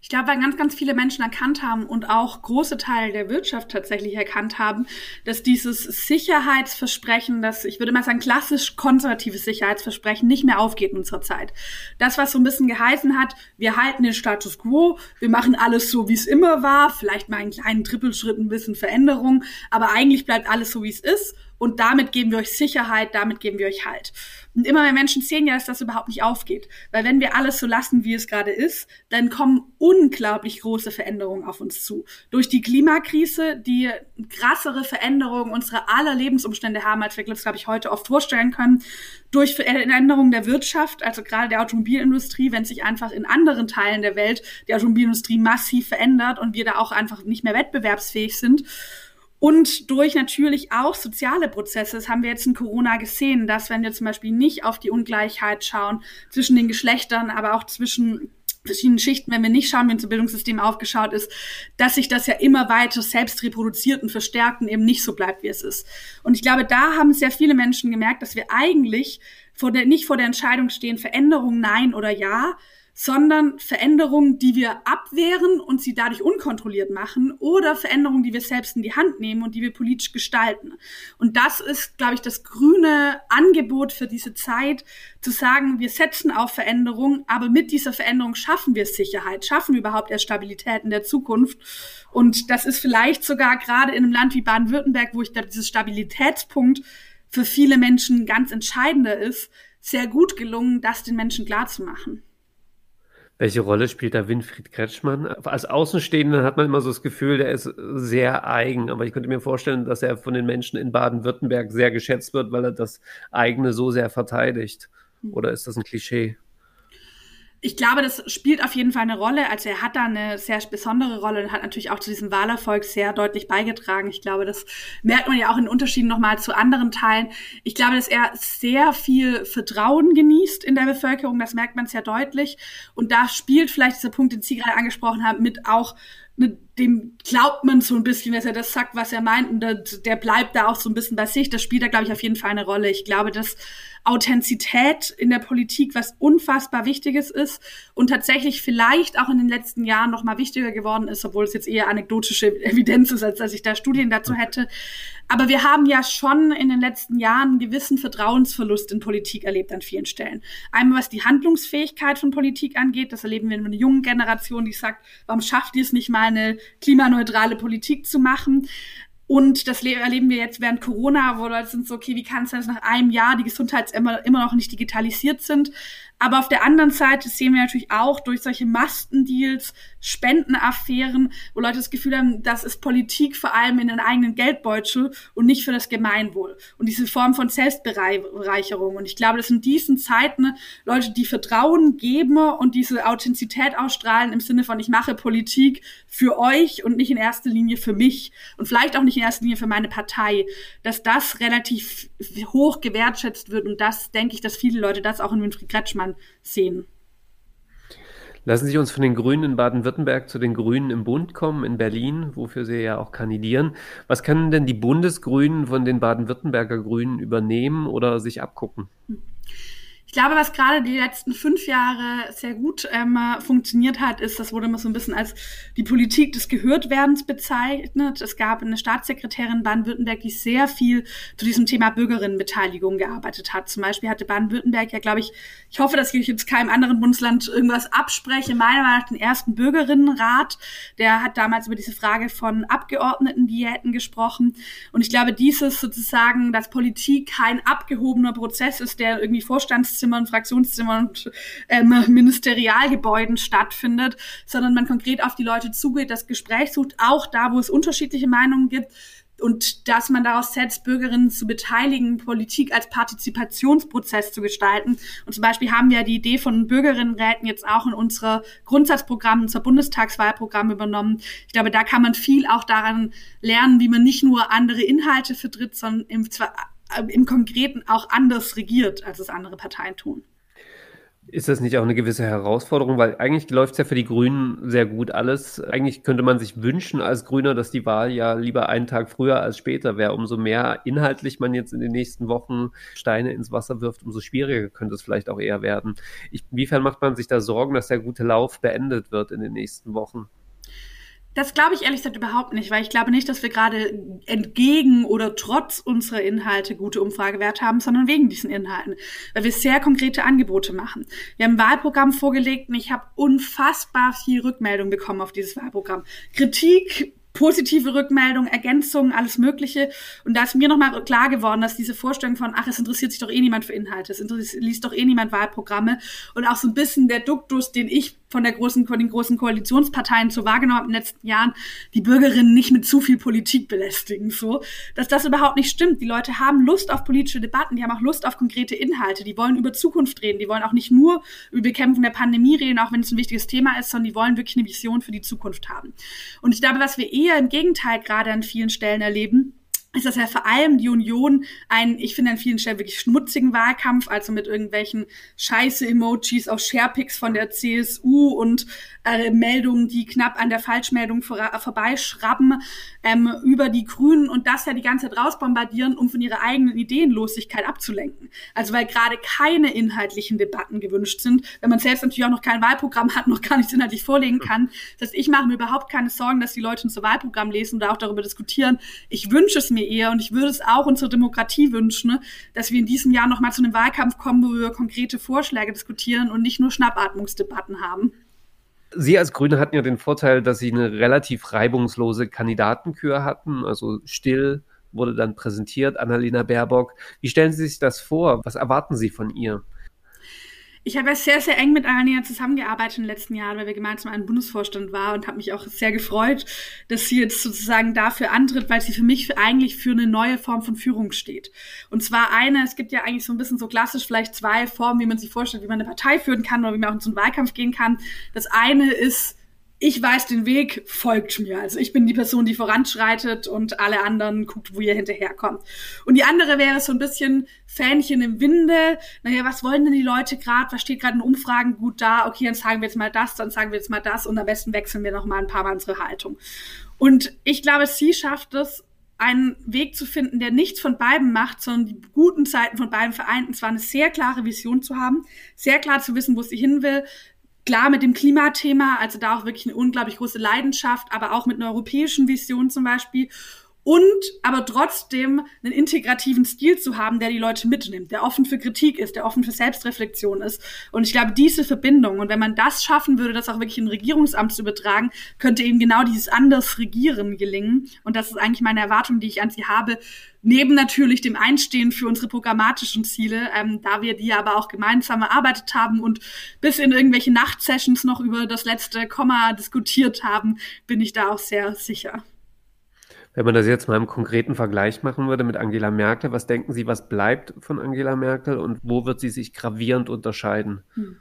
Ich glaube, weil ganz, ganz viele Menschen erkannt haben und auch große Teile der Wirtschaft tatsächlich erkannt haben, dass dieses Sicherheitsversprechen, das, ich würde mal sagen, klassisch konservatives Sicherheitsversprechen nicht mehr aufgeht in unserer Zeit. Das, was so ein bisschen geheißen hat, wir halten den Status quo, wir machen alles so, wie es immer war, vielleicht mal einen kleinen Trippelschritt, ein bisschen Veränderung, aber eigentlich bleibt alles so, wie es ist und damit geben wir euch Sicherheit, damit geben wir euch Halt. Und immer mehr Menschen sehen ja, dass das überhaupt nicht aufgeht. Weil wenn wir alles so lassen, wie es gerade ist, dann kommen unglaublich große Veränderungen auf uns zu. Durch die Klimakrise, die krassere Veränderungen unserer aller Lebensumstände haben, als wir uns, glaube ich, heute oft vorstellen können. Durch Veränderungen der Wirtschaft, also gerade der Automobilindustrie, wenn sich einfach in anderen Teilen der Welt die Automobilindustrie massiv verändert und wir da auch einfach nicht mehr wettbewerbsfähig sind. Und durch natürlich auch soziale Prozesse, das haben wir jetzt in Corona gesehen, dass wenn wir zum Beispiel nicht auf die Ungleichheit schauen zwischen den Geschlechtern, aber auch zwischen verschiedenen Schichten, wenn wir nicht schauen, wie unser Bildungssystem aufgeschaut ist, dass sich das ja immer weiter selbst reproduziert und verstärkt und eben nicht so bleibt, wie es ist. Und ich glaube, da haben sehr viele Menschen gemerkt, dass wir eigentlich vor der, nicht vor der Entscheidung stehen, Veränderung nein oder ja, sondern Veränderungen, die wir abwehren und sie dadurch unkontrolliert machen oder Veränderungen, die wir selbst in die Hand nehmen und die wir politisch gestalten. Und das ist, glaube ich, das grüne Angebot für diese Zeit, zu sagen, wir setzen auf Veränderung, aber mit dieser Veränderung schaffen wir Sicherheit, schaffen wir überhaupt erst Stabilität in der Zukunft. Und das ist vielleicht sogar gerade in einem Land wie Baden-Württemberg, wo ich glaube, dieses Stabilitätspunkt für viele Menschen ganz entscheidender ist, sehr gut gelungen, das den Menschen klarzumachen. Welche Rolle spielt da Winfried Kretschmann? Als Außenstehender hat man immer so das Gefühl, der ist sehr eigen. Aber ich könnte mir vorstellen, dass er von den Menschen in Baden-Württemberg sehr geschätzt wird, weil er das eigene so sehr verteidigt. Oder ist das ein Klischee? Ich glaube, das spielt auf jeden Fall eine Rolle. Also er hat da eine sehr besondere Rolle und hat natürlich auch zu diesem Wahlerfolg sehr deutlich beigetragen. Ich glaube, das merkt man ja auch in Unterschieden nochmal zu anderen Teilen. Ich glaube, dass er sehr viel Vertrauen genießt in der Bevölkerung. Das merkt man sehr deutlich. Und da spielt vielleicht dieser Punkt, den Sie gerade angesprochen haben, mit auch dem glaubt man so ein bisschen, dass er das sagt, was er meint, und der, der bleibt da auch so ein bisschen bei sich. Das spielt da, glaube ich, auf jeden Fall eine Rolle. Ich glaube, dass Authentizität in der Politik was unfassbar Wichtiges ist und tatsächlich vielleicht auch in den letzten Jahren noch mal wichtiger geworden ist, obwohl es jetzt eher anekdotische Evidenz ist, als dass ich da Studien dazu hätte. Aber wir haben ja schon in den letzten Jahren einen gewissen Vertrauensverlust in Politik erlebt an vielen Stellen. Einmal was die Handlungsfähigkeit von Politik angeht, das erleben wir in einer jungen Generation, die sagt, warum schafft ihr es nicht mal eine klimaneutrale Politik zu machen? Und das erleben wir jetzt während Corona, wo Leute sind so, okay, wie kann es sein, dass nach einem Jahr die Gesundheitsämter immer noch nicht digitalisiert sind? Aber auf der anderen Seite sehen wir natürlich auch durch solche Mastendeals, Spendenaffären, wo Leute das Gefühl haben, das ist Politik vor allem in den eigenen Geldbeutel und nicht für das Gemeinwohl. Und diese Form von Selbstbereicherung. Und ich glaube, dass in diesen Zeiten Leute, die Vertrauen geben und diese Authentizität ausstrahlen im Sinne von, ich mache Politik für euch und nicht in erster Linie für mich und vielleicht auch nicht in erster Linie für meine Partei, dass das relativ hoch gewertschätzt wird. Und das denke ich, dass viele Leute das auch in Winfried Kretschmann Jahren sehen. Lassen Sie uns von den Grünen in Baden-Württemberg zu den Grünen im Bund kommen, in Berlin, wofür Sie ja auch kandidieren. Was können denn die Bundesgrünen von den Baden-Württemberger Grünen übernehmen oder sich abgucken? Hm. Ich glaube, was gerade die letzten fünf Jahre sehr gut ähm, funktioniert hat, ist, das wurde immer so ein bisschen als die Politik des Gehörtwerdens bezeichnet. Es gab eine Staatssekretärin Baden-Württemberg, die sehr viel zu diesem Thema Bürgerinnenbeteiligung gearbeitet hat. Zum Beispiel hatte Baden-Württemberg ja, glaube ich, ich hoffe, dass ich jetzt keinem anderen Bundesland irgendwas abspreche, meiner Meinung nach den ersten Bürgerinnenrat. Der hat damals über diese Frage von Abgeordnetendiäten gesprochen. Und ich glaube, dieses sozusagen, dass Politik kein abgehobener Prozess ist, der irgendwie Vorstands Arbeitszimmern, Fraktionszimmern und ähm, Ministerialgebäuden stattfindet, sondern man konkret auf die Leute zugeht, das Gespräch sucht, auch da, wo es unterschiedliche Meinungen gibt und dass man daraus setzt, Bürgerinnen zu beteiligen, Politik als Partizipationsprozess zu gestalten. Und zum Beispiel haben wir die Idee von Bürgerinnenräten jetzt auch in unsere Grundsatzprogramme, unser Bundestagswahlprogramm übernommen. Ich glaube, da kann man viel auch daran lernen, wie man nicht nur andere Inhalte vertritt, sondern im, äh, im Konkreten auch anders regiert, als es andere Parteien tun. Ist das nicht auch eine gewisse Herausforderung? Weil eigentlich läuft es ja für die Grünen sehr gut alles. Eigentlich könnte man sich wünschen als Grüner, dass die Wahl ja lieber einen Tag früher als später wäre. Umso mehr inhaltlich man jetzt in den nächsten Wochen Steine ins Wasser wirft, umso schwieriger könnte es vielleicht auch eher werden. Ich, inwiefern macht man sich da Sorgen, dass der gute Lauf beendet wird in den nächsten Wochen? Das glaube ich ehrlich gesagt überhaupt nicht, weil ich glaube nicht, dass wir gerade entgegen oder trotz unserer Inhalte gute Umfragewerte haben, sondern wegen diesen Inhalten, weil wir sehr konkrete Angebote machen. Wir haben ein Wahlprogramm vorgelegt und ich habe unfassbar viel Rückmeldung bekommen auf dieses Wahlprogramm. Kritik, positive Rückmeldungen, Ergänzungen, alles Mögliche. Und da ist mir nochmal klar geworden, dass diese Vorstellung von, ach, es interessiert sich doch eh niemand für Inhalte, es liest doch eh niemand Wahlprogramme und auch so ein bisschen der Duktus, den ich von der großen, von den großen Koalitionsparteien so wahrgenommen in den letzten Jahren, die Bürgerinnen nicht mit zu viel Politik belästigen, so, dass das überhaupt nicht stimmt. Die Leute haben Lust auf politische Debatten, die haben auch Lust auf konkrete Inhalte, die wollen über Zukunft reden, die wollen auch nicht nur über Bekämpfung der Pandemie reden, auch wenn es ein wichtiges Thema ist, sondern die wollen wirklich eine Vision für die Zukunft haben. Und ich glaube, was wir eher im Gegenteil gerade an vielen Stellen erleben, ist das ja vor allem die Union ein, ich finde an vielen Stellen wirklich schmutzigen Wahlkampf, also mit irgendwelchen Scheiße-Emojis aus Sharepics von der CSU und äh, Meldungen, die knapp an der Falschmeldung vor, vorbeischrabben, ähm, über die Grünen und das ja die ganze Zeit rausbombardieren, um von ihrer eigenen Ideenlosigkeit abzulenken. Also weil gerade keine inhaltlichen Debatten gewünscht sind, wenn man selbst natürlich auch noch kein Wahlprogramm hat, noch gar nichts inhaltlich vorlegen kann. Das heißt, ich mache mir überhaupt keine Sorgen, dass die Leute unser Wahlprogramm lesen oder auch darüber diskutieren. Ich wünsche es mir eher und ich würde es auch unserer Demokratie wünschen, ne, dass wir in diesem Jahr noch mal zu einem Wahlkampf kommen, wo wir konkrete Vorschläge diskutieren und nicht nur Schnappatmungsdebatten haben. Sie als Grüne hatten ja den Vorteil, dass Sie eine relativ reibungslose Kandidatenkür hatten, also still wurde dann präsentiert, Annalena Baerbock. Wie stellen Sie sich das vor? Was erwarten Sie von ihr? Ich habe ja sehr, sehr eng mit Annalena zusammengearbeitet in den letzten Jahren, weil wir gemeinsam einen Bundesvorstand waren und habe mich auch sehr gefreut, dass sie jetzt sozusagen dafür antritt, weil sie für mich eigentlich für eine neue Form von Führung steht. Und zwar eine, es gibt ja eigentlich so ein bisschen so klassisch vielleicht zwei Formen, wie man sich vorstellt, wie man eine Partei führen kann oder wie man auch in so einen Wahlkampf gehen kann. Das eine ist ich weiß den Weg, folgt mir. Also ich bin die Person, die voranschreitet und alle anderen guckt, wo ihr hinterherkommt. Und die andere wäre so ein bisschen Fähnchen im Winde. Naja, was wollen denn die Leute gerade? Was steht gerade in Umfragen gut da? Okay, dann sagen wir jetzt mal das, dann sagen wir jetzt mal das und am besten wechseln wir noch mal ein paar Mal unsere Haltung. Und ich glaube, sie schafft es, einen Weg zu finden, der nichts von beiden macht, sondern die guten Zeiten von beiden vereint. Und zwar eine sehr klare Vision zu haben, sehr klar zu wissen, wo sie hin will, klar mit dem Klimathema, also da auch wirklich eine unglaublich große Leidenschaft, aber auch mit einer europäischen Vision zum Beispiel. Und aber trotzdem einen integrativen Stil zu haben, der die Leute mitnimmt, der offen für Kritik ist, der offen für Selbstreflexion ist. Und ich glaube, diese Verbindung, und wenn man das schaffen würde, das auch wirklich in Regierungsamt zu übertragen, könnte eben genau dieses anders Regieren gelingen. Und das ist eigentlich meine Erwartung, die ich an sie habe, neben natürlich dem Einstehen für unsere programmatischen Ziele, ähm, da wir die aber auch gemeinsam erarbeitet haben und bis in irgendwelche Nachtsessions noch über das letzte Komma diskutiert haben, bin ich da auch sehr sicher. Wenn man das jetzt mal im konkreten Vergleich machen würde mit Angela Merkel, was denken Sie, was bleibt von Angela Merkel und wo wird sie sich gravierend unterscheiden? Hm.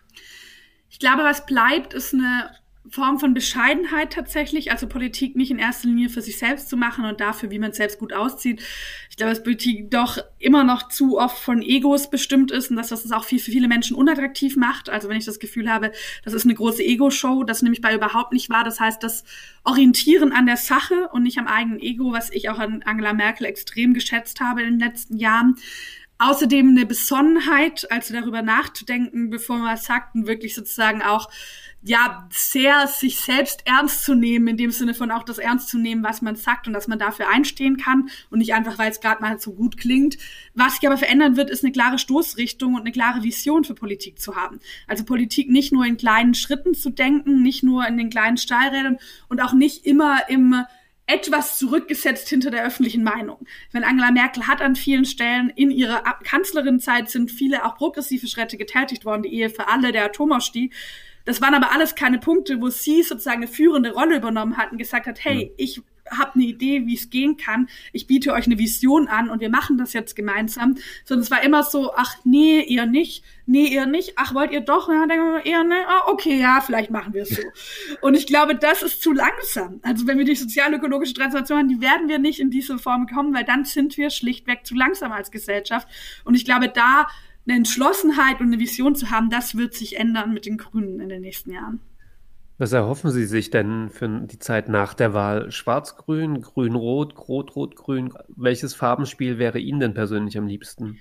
Ich glaube, was bleibt, ist eine Form von Bescheidenheit tatsächlich, also Politik nicht in erster Linie für sich selbst zu machen und dafür, wie man selbst gut auszieht. Ich glaube, dass Politik doch immer noch zu oft von Egos bestimmt ist und dass das es auch viel, für viele Menschen unattraktiv macht. Also wenn ich das Gefühl habe, das ist eine große Ego-Show, das nämlich bei überhaupt nicht war. Das heißt, das Orientieren an der Sache und nicht am eigenen Ego, was ich auch an Angela Merkel extrem geschätzt habe in den letzten Jahren. Außerdem eine Besonnenheit, also darüber nachzudenken, bevor man was sagt und wirklich sozusagen auch ja, sehr sich selbst ernst zu nehmen, in dem Sinne von auch das ernst zu nehmen, was man sagt und dass man dafür einstehen kann und nicht einfach, weil es gerade mal so gut klingt. Was sich aber verändern wird, ist eine klare Stoßrichtung und eine klare Vision für Politik zu haben. Also Politik nicht nur in kleinen Schritten zu denken, nicht nur in den kleinen Stahlrädern und auch nicht immer im etwas zurückgesetzt hinter der öffentlichen Meinung. Wenn Angela Merkel hat an vielen Stellen in ihrer Kanzlerinnenzeit sind viele auch progressive Schritte getätigt worden, die Ehe für alle, der Atomausstieg. Das waren aber alles keine Punkte, wo sie sozusagen eine führende Rolle übernommen hat und gesagt hat, hey, ich habe eine Idee, wie es gehen kann. Ich biete euch eine Vision an und wir machen das jetzt gemeinsam. Sondern es war immer so, ach nee, ihr nicht, nee, ihr nicht, ach wollt ihr doch, ja, wir eher ne, ah, okay, ja, vielleicht machen wir es so. und ich glaube, das ist zu langsam. Also wenn wir die sozial-ökologische Transformation haben, die werden wir nicht in diese Form kommen, weil dann sind wir schlichtweg zu langsam als Gesellschaft. Und ich glaube, da eine Entschlossenheit und eine Vision zu haben, das wird sich ändern mit den Grünen in den nächsten Jahren. Was erhoffen Sie sich denn für die Zeit nach der Wahl? Schwarz-Grün, Grün-Rot, Rot-Rot-Grün? Welches Farbenspiel wäre Ihnen denn persönlich am liebsten?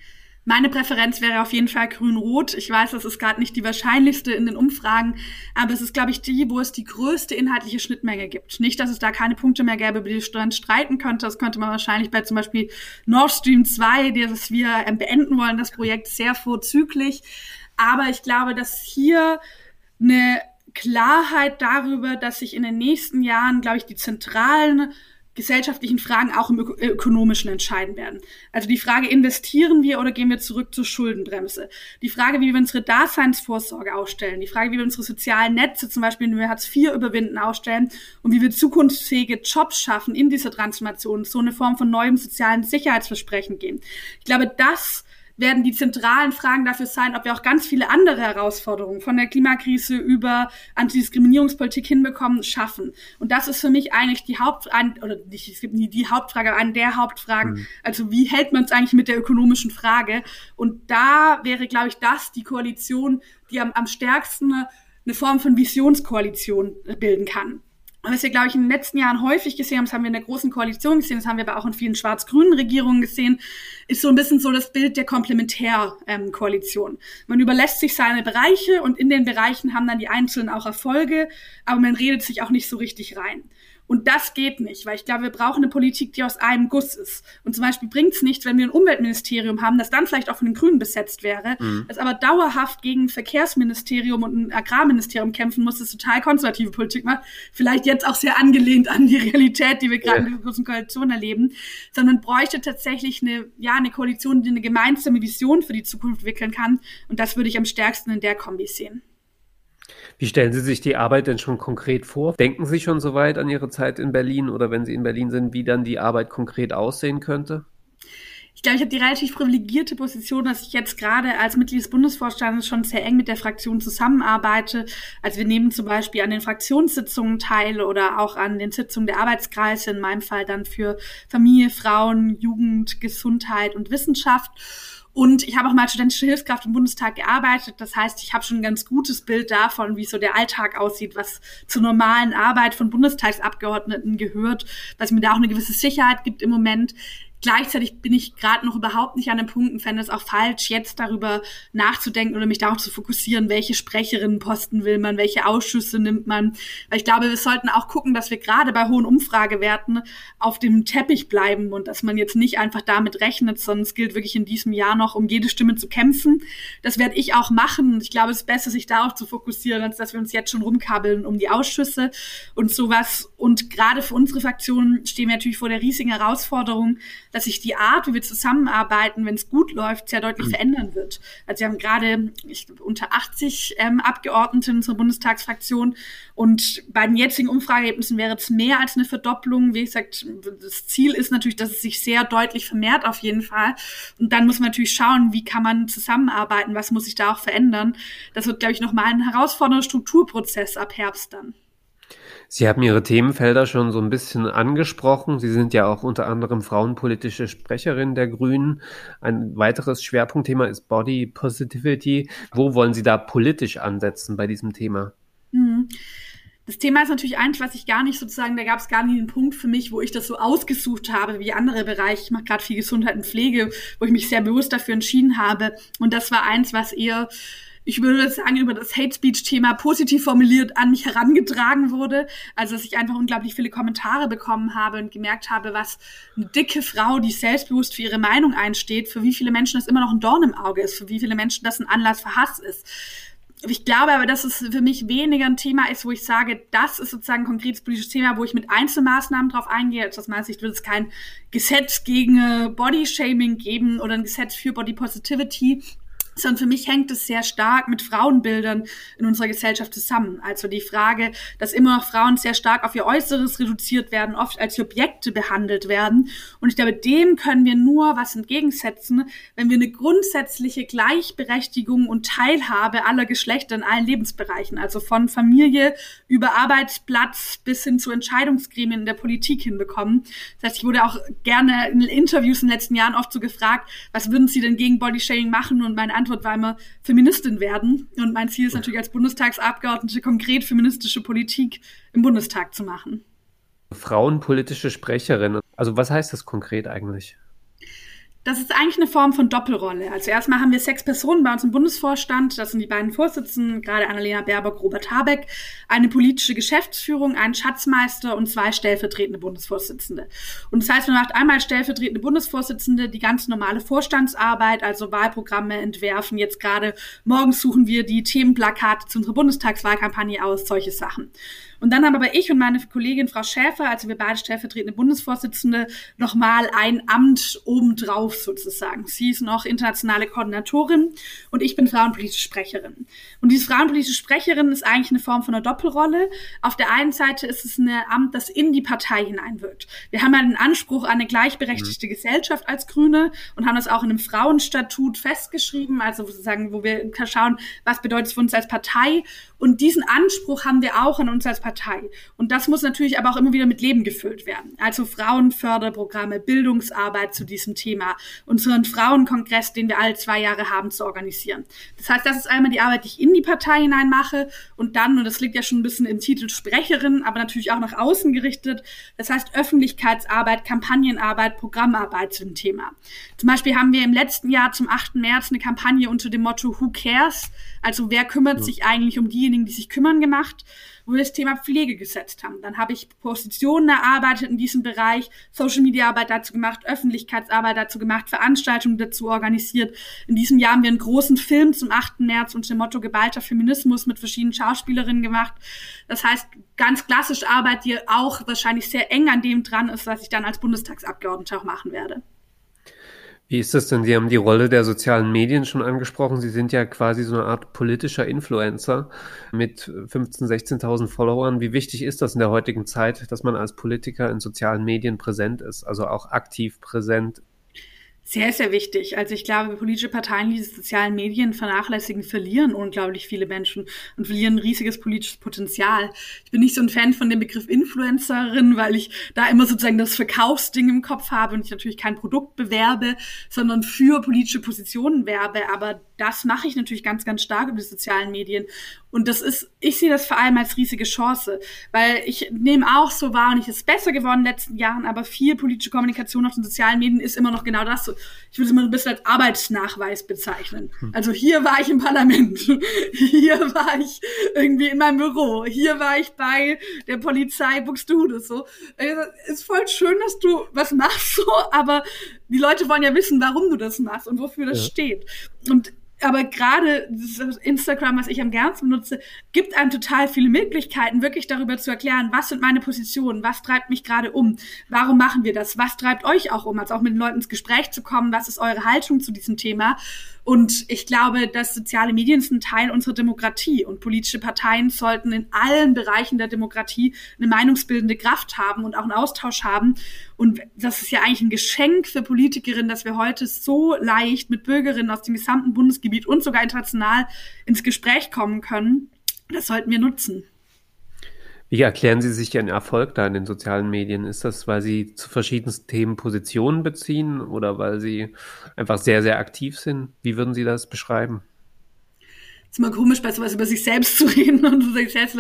Meine Präferenz wäre auf jeden Fall grün-rot. Ich weiß, das ist gerade nicht die wahrscheinlichste in den Umfragen, aber es ist, glaube ich, die, wo es die größte inhaltliche Schnittmenge gibt. Nicht, dass es da keine Punkte mehr gäbe, über die man streiten könnte. Das könnte man wahrscheinlich bei zum Beispiel Nord Stream 2, das wir ähm, beenden wollen, das Projekt sehr vorzüglich. Aber ich glaube, dass hier eine Klarheit darüber, dass sich in den nächsten Jahren, glaube ich, die zentralen gesellschaftlichen Fragen auch im ökonomischen entscheiden werden. Also die Frage, investieren wir oder gehen wir zurück zur Schuldenbremse? Die Frage, wie wir unsere Daseinsvorsorge ausstellen, die Frage, wie wir unsere sozialen Netze, zum Beispiel, wir Hartz IV überwinden, ausstellen und wie wir zukunftsfähige Jobs schaffen in dieser Transformation, so eine Form von neuem sozialen Sicherheitsversprechen gehen. Ich glaube, das werden die zentralen Fragen dafür sein, ob wir auch ganz viele andere Herausforderungen von der Klimakrise über Antidiskriminierungspolitik hinbekommen, schaffen. Und das ist für mich eigentlich die Haupt oder nicht die Hauptfrage, eine der Hauptfragen. Mhm. Also wie hält man es eigentlich mit der ökonomischen Frage? Und da wäre, glaube ich, das die Koalition, die am, am stärksten eine Form von Visionskoalition bilden kann was wir, glaube ich, in den letzten Jahren häufig gesehen haben, das haben wir in der Großen Koalition gesehen, das haben wir aber auch in vielen schwarz-grünen Regierungen gesehen, ist so ein bisschen so das Bild der Komplementärkoalition. Man überlässt sich seine Bereiche und in den Bereichen haben dann die Einzelnen auch Erfolge, aber man redet sich auch nicht so richtig rein. Und das geht nicht, weil ich glaube, wir brauchen eine Politik, die aus einem Guss ist. Und zum Beispiel bringt es nichts, wenn wir ein Umweltministerium haben, das dann vielleicht auch von den Grünen besetzt wäre, mhm. das aber dauerhaft gegen ein Verkehrsministerium und ein Agrarministerium kämpfen muss, das total konservative Politik macht. Vielleicht jetzt auch sehr angelehnt an die Realität, die wir gerade ja. in der großen Koalition erleben, sondern bräuchte tatsächlich eine, ja, eine Koalition, die eine gemeinsame Vision für die Zukunft entwickeln kann. Und das würde ich am stärksten in der Kombi sehen. Wie stellen Sie sich die Arbeit denn schon konkret vor? Denken Sie schon soweit an Ihre Zeit in Berlin oder wenn Sie in Berlin sind, wie dann die Arbeit konkret aussehen könnte? Ich glaube, ich habe die relativ privilegierte Position, dass ich jetzt gerade als Mitglied des Bundesvorstandes schon sehr eng mit der Fraktion zusammenarbeite. Also wir nehmen zum Beispiel an den Fraktionssitzungen teil oder auch an den Sitzungen der Arbeitskreise, in meinem Fall dann für Familie, Frauen, Jugend, Gesundheit und Wissenschaft. Und ich habe auch mal studentische Hilfskraft im Bundestag gearbeitet. Das heißt, ich habe schon ein ganz gutes Bild davon, wie so der Alltag aussieht, was zur normalen Arbeit von Bundestagsabgeordneten gehört, was mir da auch eine gewisse Sicherheit gibt im Moment. Gleichzeitig bin ich gerade noch überhaupt nicht an dem Punkt und fände es auch falsch, jetzt darüber nachzudenken oder mich darauf zu fokussieren, welche Sprecherinnenposten will man, welche Ausschüsse nimmt man. Weil ich glaube, wir sollten auch gucken, dass wir gerade bei hohen Umfragewerten auf dem Teppich bleiben und dass man jetzt nicht einfach damit rechnet, sondern es gilt wirklich in diesem Jahr noch, um jede Stimme zu kämpfen. Das werde ich auch machen. Ich glaube, es ist besser, sich darauf zu fokussieren, als dass wir uns jetzt schon rumkabeln um die Ausschüsse und sowas. Und gerade für unsere Fraktion stehen wir natürlich vor der riesigen Herausforderung, dass sich die Art, wie wir zusammenarbeiten, wenn es gut läuft, sehr deutlich mhm. verändern wird. Also wir haben gerade ich, unter 80 ähm, Abgeordnete in unserer Bundestagsfraktion und bei den jetzigen Umfrageergebnissen wäre es mehr als eine Verdopplung. Wie gesagt, das Ziel ist natürlich, dass es sich sehr deutlich vermehrt auf jeden Fall. Und dann muss man natürlich schauen, wie kann man zusammenarbeiten, was muss sich da auch verändern. Das wird, glaube ich, nochmal ein herausfordernder Strukturprozess ab Herbst dann. Sie haben Ihre Themenfelder schon so ein bisschen angesprochen. Sie sind ja auch unter anderem frauenpolitische Sprecherin der Grünen. Ein weiteres Schwerpunktthema ist Body Positivity. Wo wollen Sie da politisch ansetzen bei diesem Thema? Mhm. Das Thema ist natürlich eins, was ich gar nicht sozusagen, da gab es gar nicht einen Punkt für mich, wo ich das so ausgesucht habe wie andere Bereiche. Ich mache gerade viel Gesundheit und Pflege, wo ich mich sehr bewusst dafür entschieden habe. Und das war eins, was eher ich würde sagen, über das Hate Speech-Thema positiv formuliert an mich herangetragen wurde. Also, dass ich einfach unglaublich viele Kommentare bekommen habe und gemerkt habe, was eine dicke Frau, die selbstbewusst für ihre Meinung einsteht, für wie viele Menschen das immer noch ein Dorn im Auge ist, für wie viele Menschen das ein Anlass für Hass ist. Ich glaube aber, dass es für mich weniger ein Thema ist, wo ich sage, das ist sozusagen ein konkretes politisches Thema, wo ich mit Einzelmaßnahmen drauf eingehe. Also aus meiner Sicht wird es kein Gesetz gegen Body-Shaming geben oder ein Gesetz für Body Positivity sondern für mich hängt es sehr stark mit Frauenbildern in unserer Gesellschaft zusammen. Also die Frage, dass immer noch Frauen sehr stark auf ihr Äußeres reduziert werden, oft als Objekte behandelt werden. Und ich glaube, dem können wir nur was entgegensetzen, wenn wir eine grundsätzliche Gleichberechtigung und Teilhabe aller Geschlechter in allen Lebensbereichen, also von Familie über Arbeitsplatz bis hin zu Entscheidungsgremien in der Politik hinbekommen. Das heißt, ich wurde auch gerne in Interviews in den letzten Jahren oft so gefragt, was würden Sie denn gegen Bodyshaming machen? Und meine Antwort war immer Feministin werden. Und mein Ziel ist natürlich als Bundestagsabgeordnete konkret feministische Politik im Bundestag zu machen. Frauenpolitische Sprecherin. Also was heißt das konkret eigentlich? Das ist eigentlich eine Form von Doppelrolle. Also erstmal haben wir sechs Personen bei uns im Bundesvorstand. Das sind die beiden Vorsitzenden, gerade Annalena Baerbock, Robert Habeck, eine politische Geschäftsführung, einen Schatzmeister und zwei stellvertretende Bundesvorsitzende. Und das heißt, man macht einmal stellvertretende Bundesvorsitzende die ganz normale Vorstandsarbeit, also Wahlprogramme entwerfen. Jetzt gerade morgens suchen wir die Themenplakate zu unserer Bundestagswahlkampagne aus, solche Sachen. Und dann haben aber ich und meine Kollegin Frau Schäfer, also wir beide stellvertretende Bundesvorsitzende, nochmal ein Amt obendrauf sozusagen. Sie ist noch internationale Koordinatorin und ich bin frauenpolitische Sprecherin. Und diese frauenpolitische Sprecherin ist eigentlich eine Form von einer Doppelrolle. Auf der einen Seite ist es ein Amt, das in die Partei hineinwirkt. Wir haben ja den Anspruch an eine gleichberechtigte mhm. Gesellschaft als Grüne und haben das auch in einem Frauenstatut festgeschrieben, also sozusagen, wo wir schauen, was bedeutet es für uns als Partei. Und diesen Anspruch haben wir auch an uns als Partei. Und das muss natürlich aber auch immer wieder mit Leben gefüllt werden. Also Frauenförderprogramme, Bildungsarbeit zu diesem Thema, unseren Frauenkongress, den wir alle zwei Jahre haben, zu organisieren. Das heißt, das ist einmal die Arbeit, die ich in die Partei hinein mache und dann, und das liegt ja schon ein bisschen im Titel Sprecherin, aber natürlich auch nach außen gerichtet, das heißt Öffentlichkeitsarbeit, Kampagnenarbeit, Programmarbeit zu dem Thema. Zum Beispiel haben wir im letzten Jahr zum 8. März eine Kampagne unter dem Motto Who Cares? Also wer kümmert ja. sich eigentlich um diejenigen, die sich kümmern gemacht? wo wir das Thema Pflege gesetzt haben. Dann habe ich Positionen erarbeitet in diesem Bereich, Social Media Arbeit dazu gemacht, Öffentlichkeitsarbeit dazu gemacht, Veranstaltungen dazu organisiert. In diesem Jahr haben wir einen großen Film zum 8. März unter dem Motto geballter Feminismus mit verschiedenen Schauspielerinnen gemacht. Das heißt, ganz klassisch Arbeit, die auch wahrscheinlich sehr eng an dem dran ist, was ich dann als Bundestagsabgeordnete auch machen werde. Wie ist das denn? Sie haben die Rolle der sozialen Medien schon angesprochen. Sie sind ja quasi so eine Art politischer Influencer mit 15.000, 16.000 Followern. Wie wichtig ist das in der heutigen Zeit, dass man als Politiker in sozialen Medien präsent ist, also auch aktiv präsent sehr, sehr wichtig. Also ich glaube, politische Parteien, die die sozialen Medien vernachlässigen, verlieren unglaublich viele Menschen und verlieren ein riesiges politisches Potenzial. Ich bin nicht so ein Fan von dem Begriff Influencerin, weil ich da immer sozusagen das Verkaufsding im Kopf habe und ich natürlich kein Produkt bewerbe, sondern für politische Positionen werbe. Aber das mache ich natürlich ganz, ganz stark über die sozialen Medien. Und das ist, ich sehe das vor allem als riesige Chance, weil ich nehme auch so wahr, und ich ist besser geworden in den letzten Jahren, aber viel politische Kommunikation auf den sozialen Medien ist immer noch genau das. So ich würde es immer ein bisschen als Arbeitsnachweis bezeichnen. Hm. Also hier war ich im Parlament, hier war ich irgendwie in meinem Büro, hier war ich bei der Polizei Buxtehude, so. Also, ist voll schön, dass du was machst, so, aber die Leute wollen ja wissen, warum du das machst und wofür das ja. steht. Und aber gerade Instagram, was ich am gernsten benutze, gibt einem total viele Möglichkeiten, wirklich darüber zu erklären, was sind meine Positionen, was treibt mich gerade um, warum machen wir das, was treibt euch auch um, also auch mit den Leuten ins Gespräch zu kommen, was ist eure Haltung zu diesem Thema. Und ich glaube, dass soziale Medien sind Teil unserer Demokratie und politische Parteien sollten in allen Bereichen der Demokratie eine meinungsbildende Kraft haben und auch einen Austausch haben. Und das ist ja eigentlich ein Geschenk für Politikerinnen, dass wir heute so leicht mit Bürgerinnen aus dem gesamten Bundesgebiet und sogar international ins Gespräch kommen können. Das sollten wir nutzen. Wie erklären Sie sich Ihren Erfolg da in den sozialen Medien? Ist das, weil Sie zu verschiedensten Themen Positionen beziehen oder weil Sie einfach sehr, sehr aktiv sind? Wie würden Sie das beschreiben? Ist immer komisch, bei sowas über sich selbst zu reden und so sich selbst.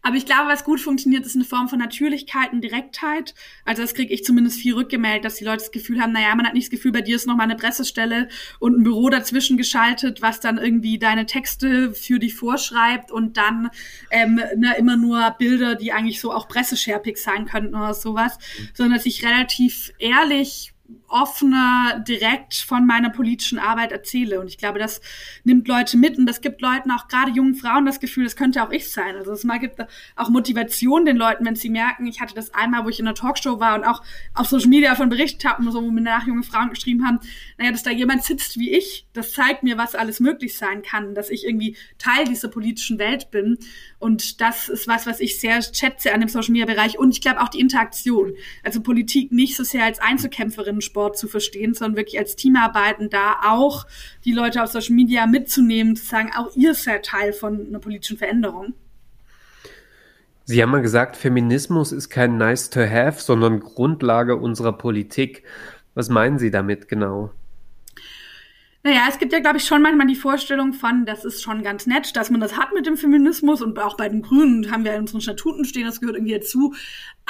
Aber ich glaube, was gut funktioniert, ist eine Form von Natürlichkeit und Direktheit. Also das kriege ich zumindest viel rückgemeldet, dass die Leute das Gefühl haben, naja, man hat nicht das Gefühl, bei dir ist noch mal eine Pressestelle und ein Büro dazwischen geschaltet, was dann irgendwie deine Texte für dich vorschreibt und dann ähm, ne, immer nur Bilder, die eigentlich so auch Pressesharepics sein könnten oder sowas, mhm. sondern dass ich relativ ehrlich offener direkt von meiner politischen Arbeit erzähle. Und ich glaube, das nimmt Leute mit und das gibt Leuten, auch gerade jungen Frauen, das Gefühl, das könnte auch ich sein. Also es mal gibt auch Motivation den Leuten, wenn sie merken, ich hatte das einmal, wo ich in einer Talkshow war und auch auf Social Media davon berichtet habe, so, wo mir nach junge Frauen geschrieben haben, naja, dass da jemand sitzt wie ich, das zeigt mir, was alles möglich sein kann, dass ich irgendwie Teil dieser politischen Welt bin. Und das ist was, was ich sehr schätze an dem Social Media Bereich. Und ich glaube auch die Interaktion. Also Politik nicht so sehr als Einzelkämpferin Sport zu verstehen, sondern wirklich als Teamarbeiten da auch die Leute auf Social Media mitzunehmen, zu sagen, auch ihr seid Teil von einer politischen Veränderung. Sie haben mal gesagt, Feminismus ist kein nice to have, sondern Grundlage unserer Politik. Was meinen Sie damit genau? Naja, es gibt ja, glaube ich, schon manchmal die Vorstellung von, das ist schon ganz nett, dass man das hat mit dem Feminismus und auch bei den Grünen haben wir in unseren Statuten stehen, das gehört irgendwie dazu.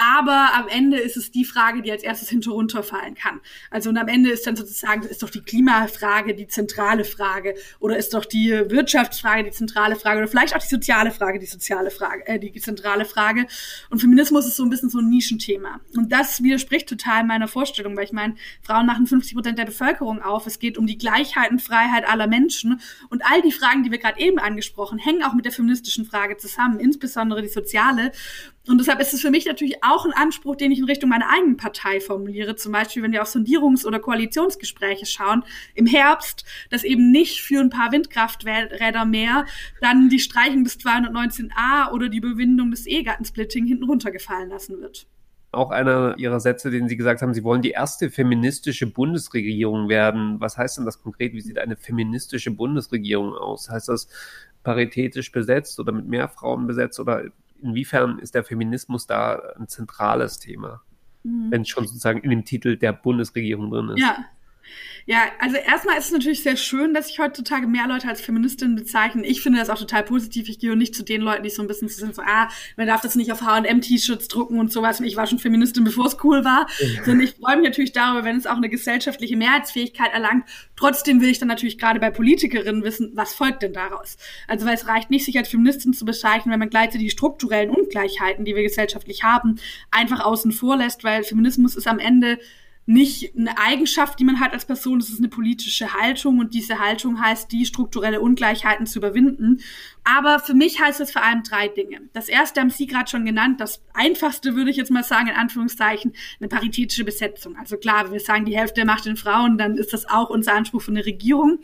Aber am Ende ist es die Frage, die als erstes hinter runterfallen kann. Also und am Ende ist dann sozusagen, ist doch die Klimafrage die zentrale Frage oder ist doch die Wirtschaftsfrage die zentrale Frage oder vielleicht auch die soziale Frage die soziale Frage, äh, die zentrale Frage. Und Feminismus ist so ein bisschen so ein Nischenthema. Und das widerspricht total meiner Vorstellung, weil ich meine, Frauen machen 50 Prozent der Bevölkerung auf. Es geht um die Gleichheit Gleichheit und Freiheit aller Menschen. Und all die Fragen, die wir gerade eben angesprochen, hängen auch mit der feministischen Frage zusammen, insbesondere die soziale. Und deshalb ist es für mich natürlich auch ein Anspruch, den ich in Richtung meiner eigenen Partei formuliere. Zum Beispiel, wenn wir auf Sondierungs- oder Koalitionsgespräche schauen im Herbst, dass eben nicht für ein paar Windkrafträder mehr dann die Streichung des 219a oder die Bewindung des Ehegattensplitting hinten runtergefallen lassen wird auch einer Ihrer Sätze, den Sie gesagt haben, Sie wollen die erste feministische Bundesregierung werden. Was heißt denn das konkret? Wie sieht eine feministische Bundesregierung aus? Heißt das paritätisch besetzt oder mit mehr Frauen besetzt oder inwiefern ist der Feminismus da ein zentrales Thema, mhm. wenn es schon sozusagen in dem Titel der Bundesregierung drin ist? Ja, ja, also erstmal ist es natürlich sehr schön, dass sich heutzutage mehr Leute als Feministinnen bezeichnen. Ich finde das auch total positiv. Ich gehöre nicht zu den Leuten, die so ein bisschen sind, so, ah, man darf das nicht auf H&M-T-Shirts drucken und sowas. Und ich war schon Feministin, bevor es cool war. Ja. Sondern ich freue mich natürlich darüber, wenn es auch eine gesellschaftliche Mehrheitsfähigkeit erlangt. Trotzdem will ich dann natürlich gerade bei Politikerinnen wissen, was folgt denn daraus? Also, weil es reicht nicht, sich als Feministin zu bezeichnen, wenn man gleichzeitig die strukturellen Ungleichheiten, die wir gesellschaftlich haben, einfach außen vor lässt, weil Feminismus ist am Ende nicht eine Eigenschaft, die man hat als Person, es ist eine politische Haltung und diese Haltung heißt, die strukturelle Ungleichheiten zu überwinden. Aber für mich heißt es vor allem drei Dinge. Das erste haben Sie gerade schon genannt. Das einfachste würde ich jetzt mal sagen, in Anführungszeichen, eine paritätische Besetzung. Also klar, wenn wir sagen, die Hälfte macht den Frauen, dann ist das auch unser Anspruch für eine Regierung.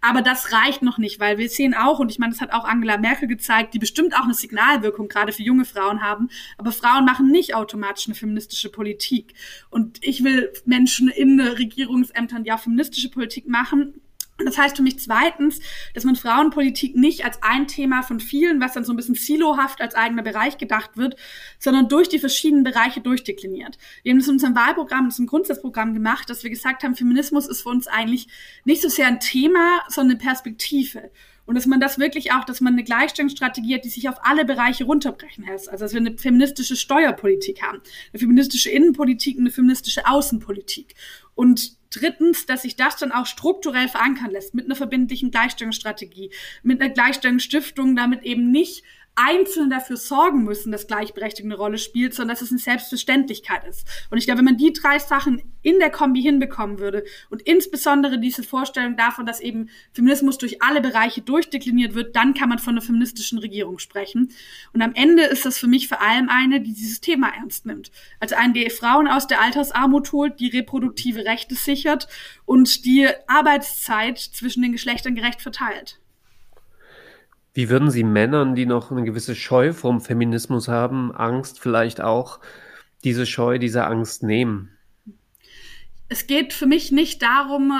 Aber das reicht noch nicht, weil wir sehen auch, und ich meine, das hat auch Angela Merkel gezeigt, die bestimmt auch eine Signalwirkung gerade für junge Frauen haben. Aber Frauen machen nicht automatisch eine feministische Politik. Und ich will Menschen in Regierungsämtern, die auch feministische Politik machen, das heißt für mich zweitens, dass man Frauenpolitik nicht als ein Thema von vielen, was dann so ein bisschen silohaft als eigener Bereich gedacht wird, sondern durch die verschiedenen Bereiche durchdekliniert. Wir haben das in unserem Wahlprogramm, in unserem Grundsatzprogramm gemacht, dass wir gesagt haben, Feminismus ist für uns eigentlich nicht so sehr ein Thema, sondern eine Perspektive. Und dass man das wirklich auch, dass man eine Gleichstellungsstrategie hat, die sich auf alle Bereiche runterbrechen lässt. Also dass wir eine feministische Steuerpolitik haben, eine feministische Innenpolitik, eine feministische Außenpolitik. Und drittens, dass sich das dann auch strukturell verankern lässt mit einer verbindlichen Gleichstellungsstrategie, mit einer Gleichstellungsstiftung, damit eben nicht einzeln dafür sorgen müssen, dass Gleichberechtigung eine Rolle spielt, sondern dass es eine Selbstverständlichkeit ist. Und ich glaube, wenn man die drei Sachen in der Kombi hinbekommen würde und insbesondere diese Vorstellung davon, dass eben Feminismus durch alle Bereiche durchdekliniert wird, dann kann man von einer feministischen Regierung sprechen. Und am Ende ist das für mich vor allem eine, die dieses Thema ernst nimmt. Also eine, die Frauen aus der Altersarmut holt, die reproduktive Rechte sichert und die Arbeitszeit zwischen den Geschlechtern gerecht verteilt. Wie würden Sie Männern, die noch eine gewisse Scheu vom Feminismus haben, Angst vielleicht auch, diese Scheu, diese Angst nehmen? Es geht für mich nicht darum,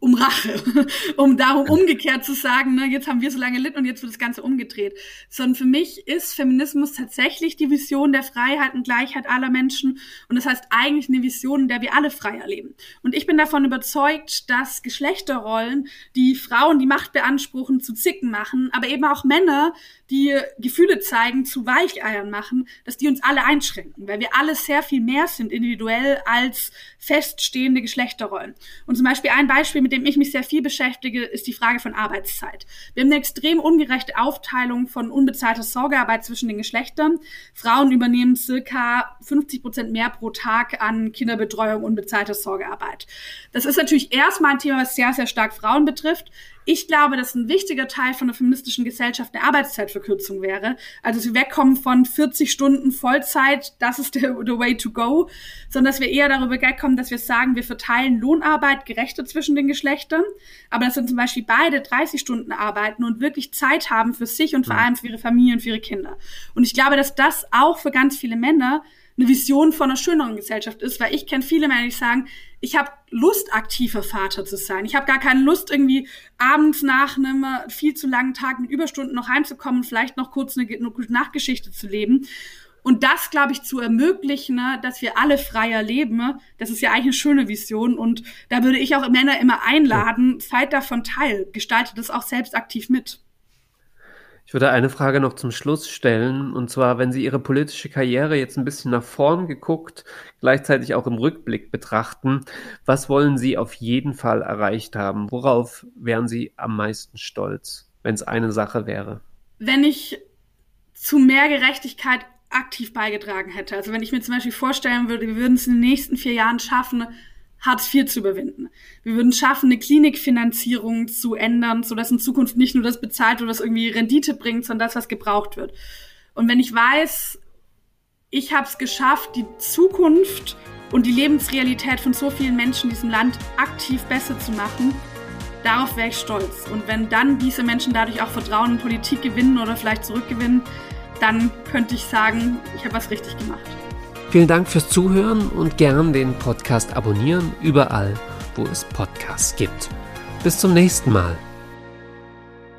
um Rache, um darum umgekehrt zu sagen, ne, jetzt haben wir so lange litten und jetzt wird das Ganze umgedreht. Sondern für mich ist Feminismus tatsächlich die Vision der Freiheit und Gleichheit aller Menschen und das heißt eigentlich eine Vision, in der wir alle frei erleben. Und ich bin davon überzeugt, dass Geschlechterrollen, die Frauen die Macht beanspruchen, zu Zicken machen, aber eben auch Männer, die Gefühle zeigen, zu Weicheiern machen, dass die uns alle einschränken, weil wir alle sehr viel mehr sind individuell als feststehende Geschlechterrollen. Und zum Beispiel ein Beispiel, mit dem ich mich sehr viel beschäftige, ist die Frage von Arbeitszeit. Wir haben eine extrem ungerechte Aufteilung von unbezahlter Sorgearbeit zwischen den Geschlechtern. Frauen übernehmen circa 50 Prozent mehr pro Tag an Kinderbetreuung unbezahlter Sorgearbeit. Das ist natürlich erstmal ein Thema, was sehr, sehr stark Frauen betrifft. Ich glaube, dass ein wichtiger Teil von der feministischen Gesellschaft eine Arbeitszeitverkürzung wäre. Also dass wir wegkommen von 40 Stunden Vollzeit, das ist der the way to go, sondern dass wir eher darüber wegkommen, dass wir sagen, wir verteilen Lohnarbeit gerechter zwischen den Geschlechtern, aber dass dann zum Beispiel beide 30 Stunden arbeiten und wirklich Zeit haben für sich und vor allem für ihre Familie und für ihre Kinder. Und ich glaube, dass das auch für ganz viele Männer eine Vision von einer schöneren Gesellschaft ist, weil ich kenne viele Männer, die sagen, ich habe Lust, aktiver Vater zu sein. Ich habe gar keine Lust, irgendwie abends nach einem viel zu langen Tag mit Überstunden noch heimzukommen und vielleicht noch kurz eine, eine Nachgeschichte zu leben. Und das, glaube ich, zu ermöglichen, ne, dass wir alle freier leben, das ist ja eigentlich eine schöne Vision. Und da würde ich auch Männer immer einladen, seid davon teil, gestaltet das auch selbst aktiv mit. Ich würde eine Frage noch zum Schluss stellen, und zwar, wenn Sie Ihre politische Karriere jetzt ein bisschen nach vorn geguckt, gleichzeitig auch im Rückblick betrachten, was wollen Sie auf jeden Fall erreicht haben? Worauf wären Sie am meisten stolz, wenn es eine Sache wäre? Wenn ich zu mehr Gerechtigkeit aktiv beigetragen hätte. Also wenn ich mir zum Beispiel vorstellen würde, wir würden es in den nächsten vier Jahren schaffen, Hartz IV zu überwinden. Wir würden schaffen, eine Klinikfinanzierung zu ändern, sodass in Zukunft nicht nur das bezahlt wird, was irgendwie Rendite bringt, sondern das, was gebraucht wird. Und wenn ich weiß, ich habe es geschafft, die Zukunft und die Lebensrealität von so vielen Menschen in diesem Land aktiv besser zu machen. Darauf wäre ich stolz. Und wenn dann diese Menschen dadurch auch Vertrauen in Politik gewinnen oder vielleicht zurückgewinnen, dann könnte ich sagen, ich habe was richtig gemacht. Vielen Dank fürs Zuhören und gern den Podcast abonnieren, überall, wo es Podcasts gibt. Bis zum nächsten Mal.